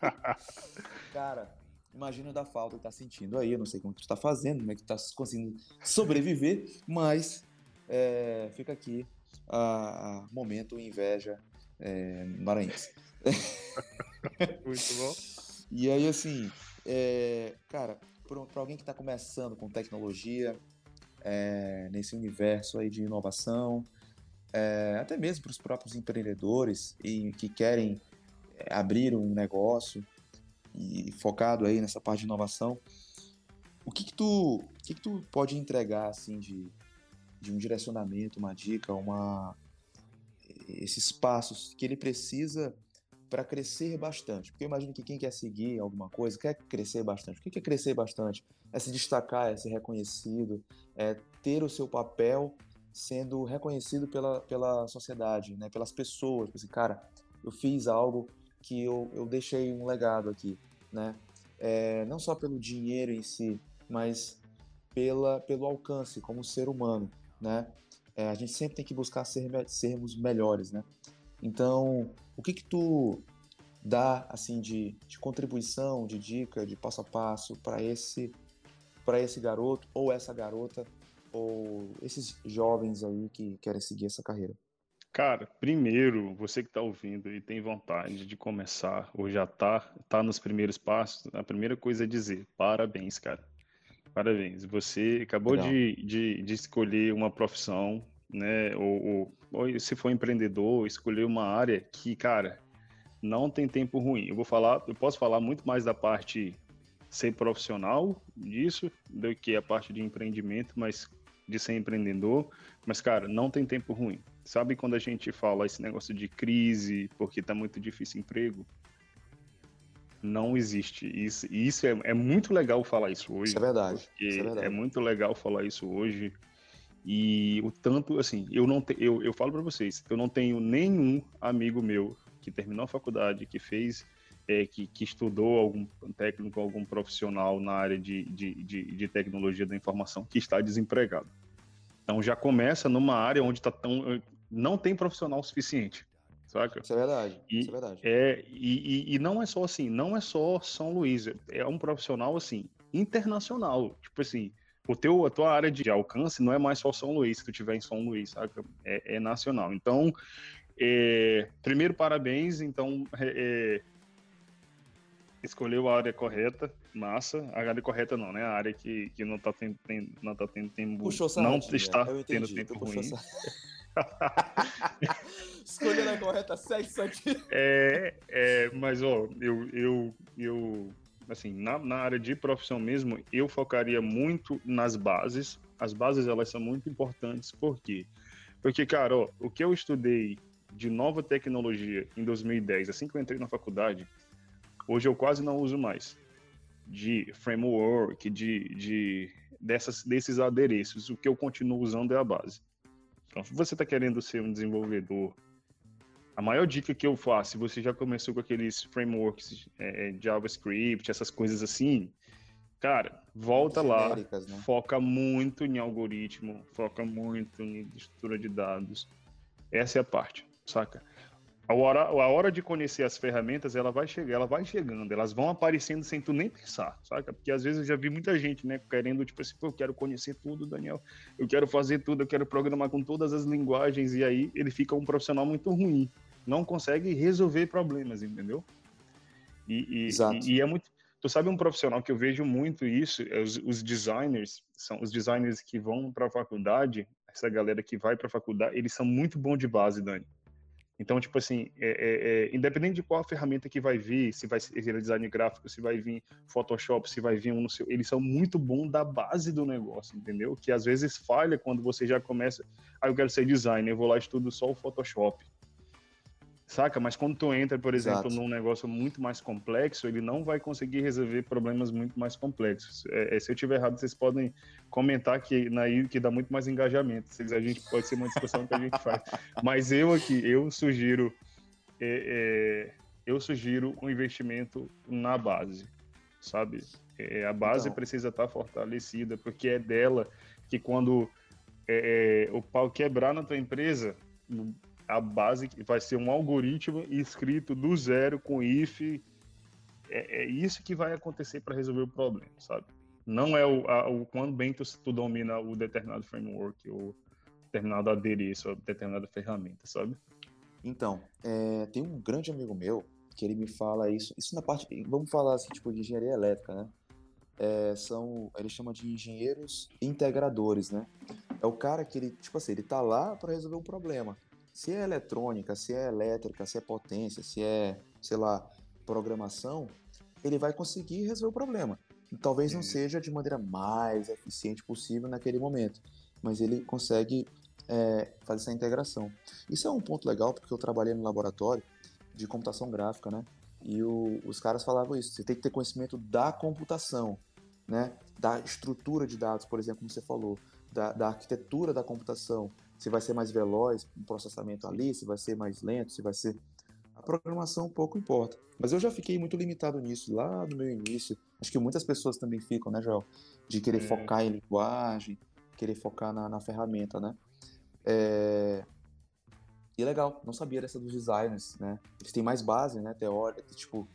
cara, imagino da falta que tá sentindo aí. Eu não sei como tu tá fazendo, como é que tu tá conseguindo sobreviver, mas é, fica aqui a, a momento inveja é, maranhense. Muito bom. E aí, assim, é, cara, para alguém que está começando com tecnologia, é, nesse universo aí de inovação, é, até mesmo para os próprios empreendedores e que querem é, abrir um negócio e focado aí nessa parte de inovação, o que que tu, o que que tu pode entregar assim de, de um direcionamento, uma dica, uma esses passos que ele precisa para crescer bastante? Porque eu imagino que quem quer seguir alguma coisa quer crescer bastante. O que é crescer bastante? É se destacar, é ser reconhecido, é ter o seu papel sendo reconhecido pela, pela sociedade, né? pelas pessoas. Tipo assim, cara, eu fiz algo que eu, eu deixei um legado aqui, né? É, não só pelo dinheiro em si, mas pela, pelo alcance como ser humano, né? É, a gente sempre tem que buscar ser, sermos melhores, né? Então, o que que tu dá assim de, de contribuição, de dica, de passo a passo para esse para esse garoto ou essa garota ou esses jovens aí que querem seguir essa carreira? Cara, primeiro, você que está ouvindo e tem vontade de começar ou já está tá nos primeiros passos, a primeira coisa é dizer parabéns, cara. Parabéns. Você acabou de, de, de, escolher uma profissão, né? Ou, ou, ou, se for empreendedor, escolher uma área que, cara, não tem tempo ruim. Eu vou falar, eu posso falar muito mais da parte ser profissional disso do que a parte de empreendimento, mas de ser empreendedor. Mas, cara, não tem tempo ruim. Sabe quando a gente fala esse negócio de crise, porque tá muito difícil emprego? não existe. Isso, isso é, é, muito legal falar isso hoje. Isso é verdade. Isso é, verdade. é, muito legal falar isso hoje. E o tanto, assim, eu não te, eu, eu falo para vocês, eu não tenho nenhum amigo meu que terminou a faculdade, que fez, é, que, que estudou algum técnico, algum profissional na área de, de, de, de tecnologia da informação, que está desempregado. Então já começa numa área onde tá tão, não tem profissional suficiente saca? Isso é verdade, e, isso é verdade. É, e, e, não é só assim, não é só São Luís, é um profissional, assim, internacional, tipo assim, o teu, a tua área de alcance não é mais só São Luís, se tu tiver em São Luís, saca? É, é nacional. Então, é, primeiro, parabéns, então, é, é escolheu a área correta, massa. A área correta não, né? A área que, que não tá tendo, tem, não tá tendo tempo, Puxou não está tendo tempo ruim. Escolhendo a correta, segue isso aqui. É, é, mas ó, eu, eu, eu assim, na, na área de profissão mesmo, eu focaria muito nas bases. As bases, elas são muito importantes, por quê? Porque, cara, ó, o que eu estudei de nova tecnologia em 2010, assim que eu entrei na faculdade, hoje eu quase não uso mais. De framework, de, de dessas, desses adereços, o que eu continuo usando é a base. Então, se você está querendo ser um desenvolvedor, a maior dica que eu faço, se você já começou com aqueles frameworks é, é JavaScript, essas coisas assim, cara, volta lá, né? foca muito em algoritmo, foca muito em estrutura de dados. Essa é a parte, saca? A hora, a hora de conhecer as ferramentas, ela vai chegar, ela vai chegando, elas vão aparecendo sem tu nem pensar, saca? Porque às vezes eu já vi muita gente, né, querendo, tipo assim, eu quero conhecer tudo, Daniel, eu quero fazer tudo, eu quero programar com todas as linguagens, e aí ele fica um profissional muito ruim, não consegue resolver problemas, entendeu? E, e, Exato. e, e é muito. Tu sabe um profissional que eu vejo muito isso, é os, os designers, são os designers que vão para a faculdade, essa galera que vai para a faculdade, eles são muito bons de base, Dani então, tipo assim, é, é, é, independente de qual ferramenta que vai vir, se vai ser design gráfico, se vai vir Photoshop, se vai vir um no seu, eles são muito bons da base do negócio, entendeu? Que às vezes falha quando você já começa, ah, eu quero ser designer, eu vou lá e estudo só o Photoshop. Saca? Mas quando tu entra, por exemplo, Exato. num negócio muito mais complexo, ele não vai conseguir resolver problemas muito mais complexos. É, é se eu tiver errado, vocês podem comentar que na que dá muito mais engajamento. A gente pode ser uma discussão que a gente faz. Mas eu aqui, eu sugiro, é, é, eu sugiro um investimento na base, sabe? É, a base então... precisa estar fortalecida, porque é dela que quando é, o pau quebrar na tua empresa, a base vai ser um algoritmo escrito do zero com if é, é isso que vai acontecer para resolver o problema, sabe? Não é o, a, o quando bem tu, tu domina o determinado framework ou determinado adereço ou determinada ferramenta, sabe? Então, é, tem um grande amigo meu que ele me fala isso, isso na parte, vamos falar assim, tipo, de engenharia elétrica, né? É, são, ele chama de engenheiros integradores, né? É o cara que ele, tipo assim, ele tá lá para resolver um problema. Se é eletrônica, se é elétrica, se é potência, se é, sei lá, programação, ele vai conseguir resolver o problema. Talvez não seja de maneira mais eficiente possível naquele momento, mas ele consegue é, fazer essa integração. Isso é um ponto legal porque eu trabalhei no laboratório de computação gráfica, né? E o, os caras falavam isso. Você tem que ter conhecimento da computação, né? Da estrutura de dados, por exemplo, como você falou, da, da arquitetura da computação. Se vai ser mais veloz o processamento ali, se vai ser mais lento, se vai ser a programação pouco importa. Mas eu já fiquei muito limitado nisso lá no meu início. Acho que muitas pessoas também ficam, né, Joel? De querer é. focar em linguagem, querer focar na, na ferramenta, né? É... E legal, não sabia dessa dos designers, né? Eles têm mais base, né, teórica, tipo,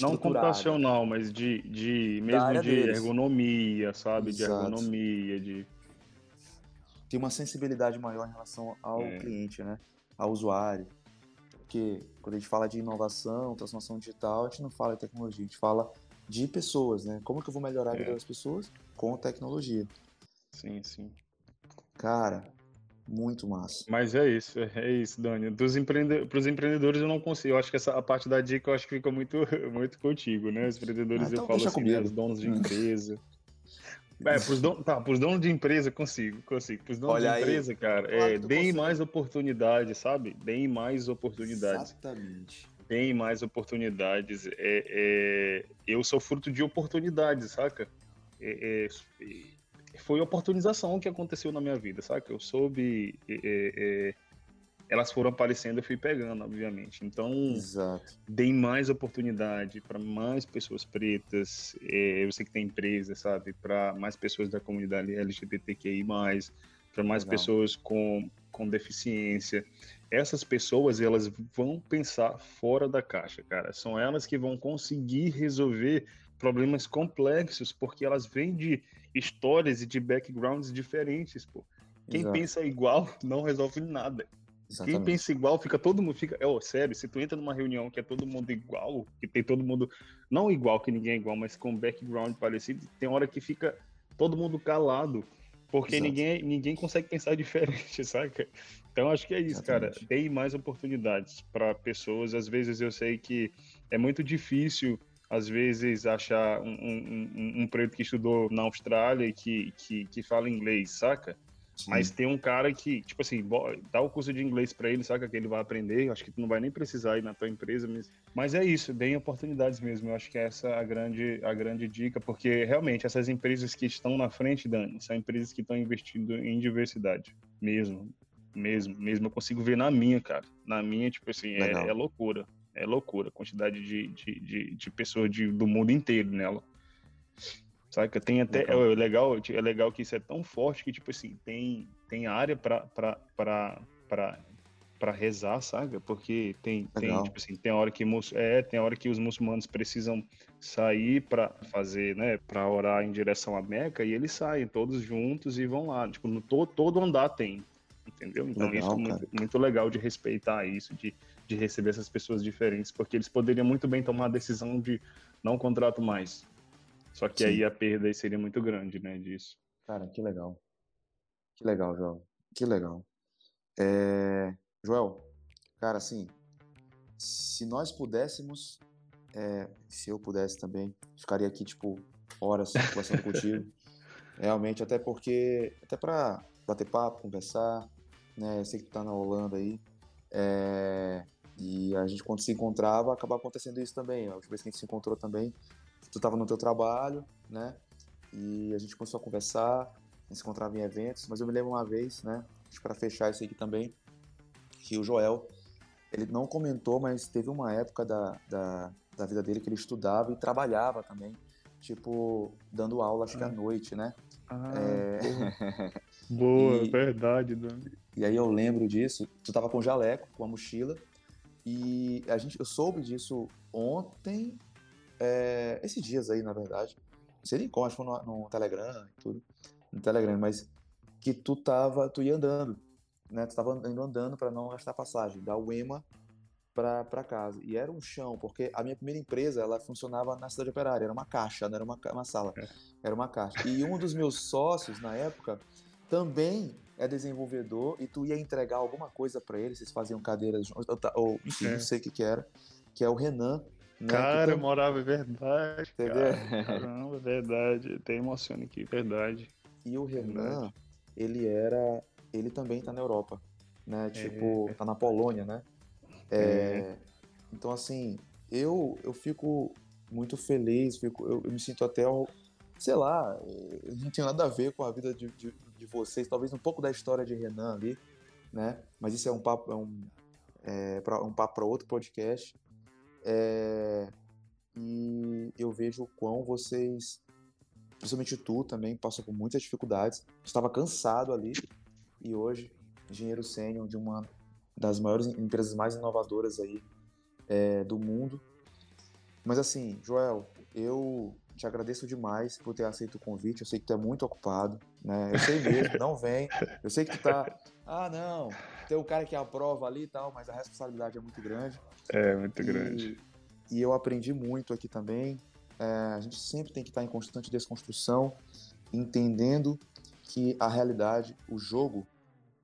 não computacional, mas de, de mesmo de deles. ergonomia, sabe? Exato. De ergonomia, de tem uma sensibilidade maior em relação ao é. cliente, né? Ao usuário. Porque quando a gente fala de inovação, transformação digital, a gente não fala de tecnologia, a gente fala de pessoas, né? Como que eu vou melhorar a vida é. das pessoas? Com tecnologia. Sim, sim. Cara, muito massa. Mas é isso, é isso, Dani. Dos empreende... Para os empreendedores eu não consigo. Eu acho que essa a parte da dica eu acho que fica muito, muito contigo, né? Os empreendedores ah, então eu falo assim, né? os donos de hum. empresa. É, pros, don... tá, pros donos de empresa consigo, consigo. Pros donos Olha de empresa, aí. cara, é, deem mais oportunidades, sabe? Deem mais oportunidades. Exatamente. Deem mais oportunidades. É, é... Eu sou fruto de oportunidades, saca? É, é, foi oportunização que aconteceu na minha vida, saca? Eu soube é, é, elas foram aparecendo, eu fui pegando, obviamente. Então, Exato. deem mais oportunidade para mais pessoas pretas. É, eu sei que tem empresa, sabe? Para mais pessoas da comunidade LGBTQI, para mais pessoas com, com deficiência. Essas pessoas, elas vão pensar fora da caixa, cara. São elas que vão conseguir resolver problemas complexos, porque elas vêm de histórias e de backgrounds diferentes, pô. Quem Exato. pensa igual não resolve nada. Exatamente. Quem pensa igual, fica todo mundo. Fica, é, oh, sério, se tu entra numa reunião que é todo mundo igual, que tem todo mundo. Não igual, que ninguém é igual, mas com background parecido, tem hora que fica todo mundo calado. Porque ninguém, ninguém consegue pensar diferente, saca? Então acho que é isso, Exatamente. cara. Dei mais oportunidades para pessoas. Às vezes eu sei que é muito difícil, às vezes, achar um, um, um, um preto que estudou na Austrália e que, que, que fala inglês, saca? Sim. Mas tem um cara que, tipo assim, dá o curso de inglês para ele, saca que ele vai aprender, acho que tu não vai nem precisar ir na tua empresa, mas, mas é isso, deem oportunidades mesmo, eu acho que essa é a grande, a grande dica, porque realmente essas empresas que estão na frente, Dani, são empresas que estão investindo em diversidade, mesmo, mesmo, mesmo, eu consigo ver na minha, cara, na minha, tipo assim, é, é, loucura, é loucura a quantidade de, de, de, de pessoas de, do mundo inteiro nela. Saca? Tem até. É legal, é legal que isso é tão forte que, tipo assim, tem, tem área para para rezar, sabe? Porque tem, tem, tipo assim, tem hora que é, tem hora que os muçulmanos precisam sair para fazer, né, para orar em direção à Meca e eles saem todos juntos e vão lá, tipo, no todo, todo andar tem, entendeu? Então legal, isso é muito, muito, legal de respeitar isso, de, de receber essas pessoas diferentes, porque eles poderiam muito bem tomar a decisão de não contrato mais, só que Sim. aí a perda aí seria muito grande, né, disso. Cara, que legal. Que legal, Joel. Que legal. É... Joel, cara, assim, se nós pudéssemos, é... se eu pudesse também, ficaria aqui, tipo, horas conversando contigo. Realmente, até porque, até para bater papo, conversar, né, eu sei que tu tá na Holanda aí, é... e a gente quando se encontrava, acaba acontecendo isso também. A última vez que a gente se encontrou também, tu estava no teu trabalho, né? E a gente começou a conversar, a gente se encontrava em eventos, mas eu me lembro uma vez, né? Para fechar isso aqui também, que o Joel, ele não comentou, mas teve uma época da, da, da vida dele que ele estudava e trabalhava também, tipo, dando aula, acho que à ah. noite, né? Ah, é... boa, e, verdade, Dani. E aí eu lembro disso, tu tava com jaleco, com a mochila, e a gente, eu soube disso ontem é, esses dias aí, na verdade, não sei nem como, acho que no, no Telegram e tudo, no Telegram, mas que tu tava, tu ia andando, né? Tu tava indo andando para não gastar passagem, da UEMA para casa. E era um chão, porque a minha primeira empresa, ela funcionava na cidade operária, era uma caixa, não era uma, uma sala, é. era uma caixa. E um dos meus sócios, na época, também é desenvolvedor e tu ia entregar alguma coisa para ele, vocês faziam cadeiras juntos, ou enfim, é. não sei o que que era, que é o Renan. Né, cara, eu morava, é verdade. Entendeu? Cara, caramba, é verdade. Tem emociona aqui, verdade. E o Renan, verdade. ele era. Ele também tá na Europa. Né? Tipo, é. tá na Polônia, né? É, é. Então, assim, eu, eu fico muito feliz, fico, eu, eu, me sinto até, sei lá, não tem nada a ver com a vida de, de, de, vocês, talvez um pouco da história de Renan ali, né? Mas isso é um papo, é um, é, pra, um papo para outro podcast. É, e eu vejo o quão vocês, principalmente tu também, passou por muitas dificuldades. Estava cansado ali e hoje, engenheiro sênior de uma das maiores empresas mais inovadoras aí é, do mundo. Mas assim, Joel, eu te agradeço demais por ter aceito o convite. Eu sei que tu é muito ocupado, né? Eu sei mesmo, não vem. Eu sei que tu tá. Ah, não, tem o cara que aprova ali e tal, mas a responsabilidade é muito grande. É, muito e, grande. E eu aprendi muito aqui também. É, a gente sempre tem que estar em constante desconstrução, entendendo que a realidade, o jogo,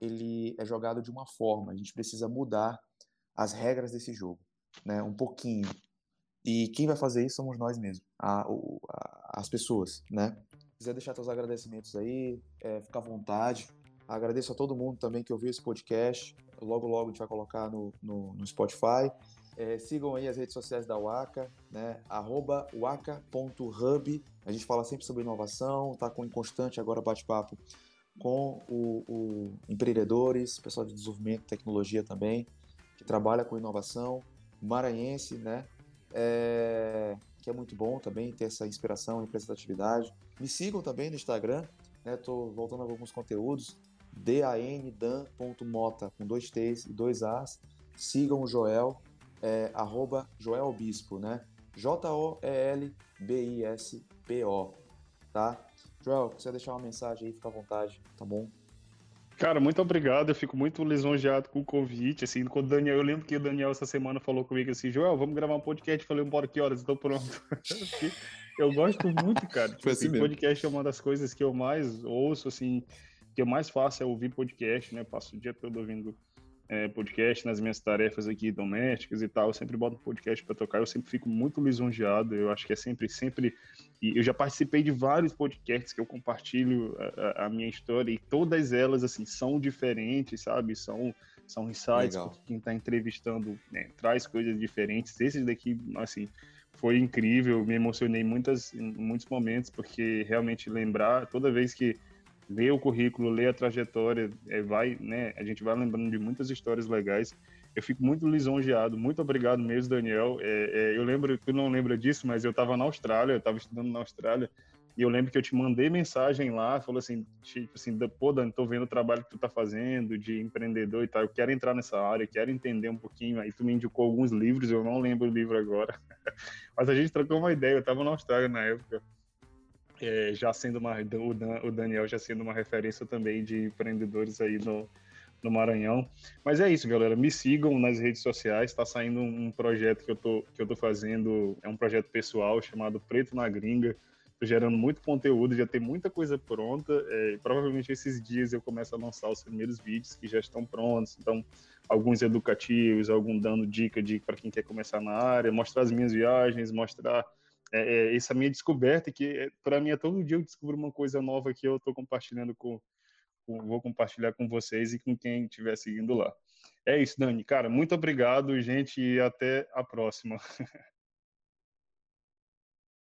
ele é jogado de uma forma. A gente precisa mudar as regras desse jogo, né? Um pouquinho. E quem vai fazer isso somos nós mesmos, a, a, as pessoas, né? Se quiser deixar seus agradecimentos aí, é, fica à vontade. Agradeço a todo mundo também que ouviu esse podcast. Logo, logo a gente vai colocar no, no, no Spotify. É, sigam aí as redes sociais da Waka, né? Arroba waka.hub. A gente fala sempre sobre inovação, tá com em constante agora bate-papo com o, o empreendedores, pessoal de desenvolvimento, tecnologia também, que trabalha com inovação, maranhense, né? É, que é muito bom também ter essa inspiração e representatividade. Me sigam também no Instagram, né? Tô voltando a alguns conteúdos, dan.mota, com dois T's e dois A's. Sigam o Joel, é, arroba Joel Bispo, né? J-O-E-L-B-I-S-P-O, tá? Joel, quiser deixar uma mensagem aí, fica à vontade, tá bom? Cara, muito obrigado. Eu fico muito lisonjeado com o convite. Assim, quando o Daniel, eu lembro que o Daniel essa semana falou comigo assim, Joel, vamos gravar um podcast. Eu falei, bora que horas? Estou pronto. eu gosto muito, cara. Tipo, Foi assim, assim podcast é uma das coisas que eu mais ouço, assim, que eu mais faço é ouvir podcast, né? Eu passo o dia todo ouvindo é, podcast nas minhas tarefas aqui domésticas e tal. Eu sempre boto um podcast para tocar. Eu sempre fico muito lisonjeado. Eu acho que é sempre, sempre. E eu já participei de vários podcasts que eu compartilho a, a minha história e todas elas assim são diferentes, sabe? São são insights Legal. porque quem está entrevistando né, traz coisas diferentes. Esses daqui, assim, foi incrível. Me emocionei muitas, em muitos momentos porque realmente lembrar toda vez que ler o currículo, ler a trajetória, é, vai, né, a gente vai lembrando de muitas histórias legais. Eu fico muito lisonjeado, muito obrigado mesmo, Daniel. É, é, eu lembro, tu não lembra disso, mas eu estava na Austrália, eu estava estudando na Austrália, e eu lembro que eu te mandei mensagem lá, falou assim, tipo assim, pô, Dani, tô vendo o trabalho que tu tá fazendo de empreendedor e tal, eu quero entrar nessa área, quero entender um pouquinho. Aí tu me indicou alguns livros, eu não lembro o livro agora, mas a gente trocou uma ideia, eu estava na Austrália na época é, já sendo uma, o Daniel já sendo uma referência também de empreendedores aí no, no Maranhão. Mas é isso, galera. Me sigam nas redes sociais. Está saindo um projeto que eu tô que eu tô fazendo, é um projeto pessoal chamado Preto na Gringa. Tô gerando muito conteúdo, já tem muita coisa pronta. É, provavelmente esses dias eu começo a lançar os primeiros vídeos que já estão prontos. Então, alguns educativos, algum dando dica de para quem quer começar na área, mostrar as minhas viagens, mostrar é, é, essa minha descoberta, que é, para mim é todo dia eu descubro uma coisa nova que eu estou compartilhando com, com, vou compartilhar com vocês e com quem estiver seguindo lá. É isso, Dani. Cara, muito obrigado, gente, e até a próxima.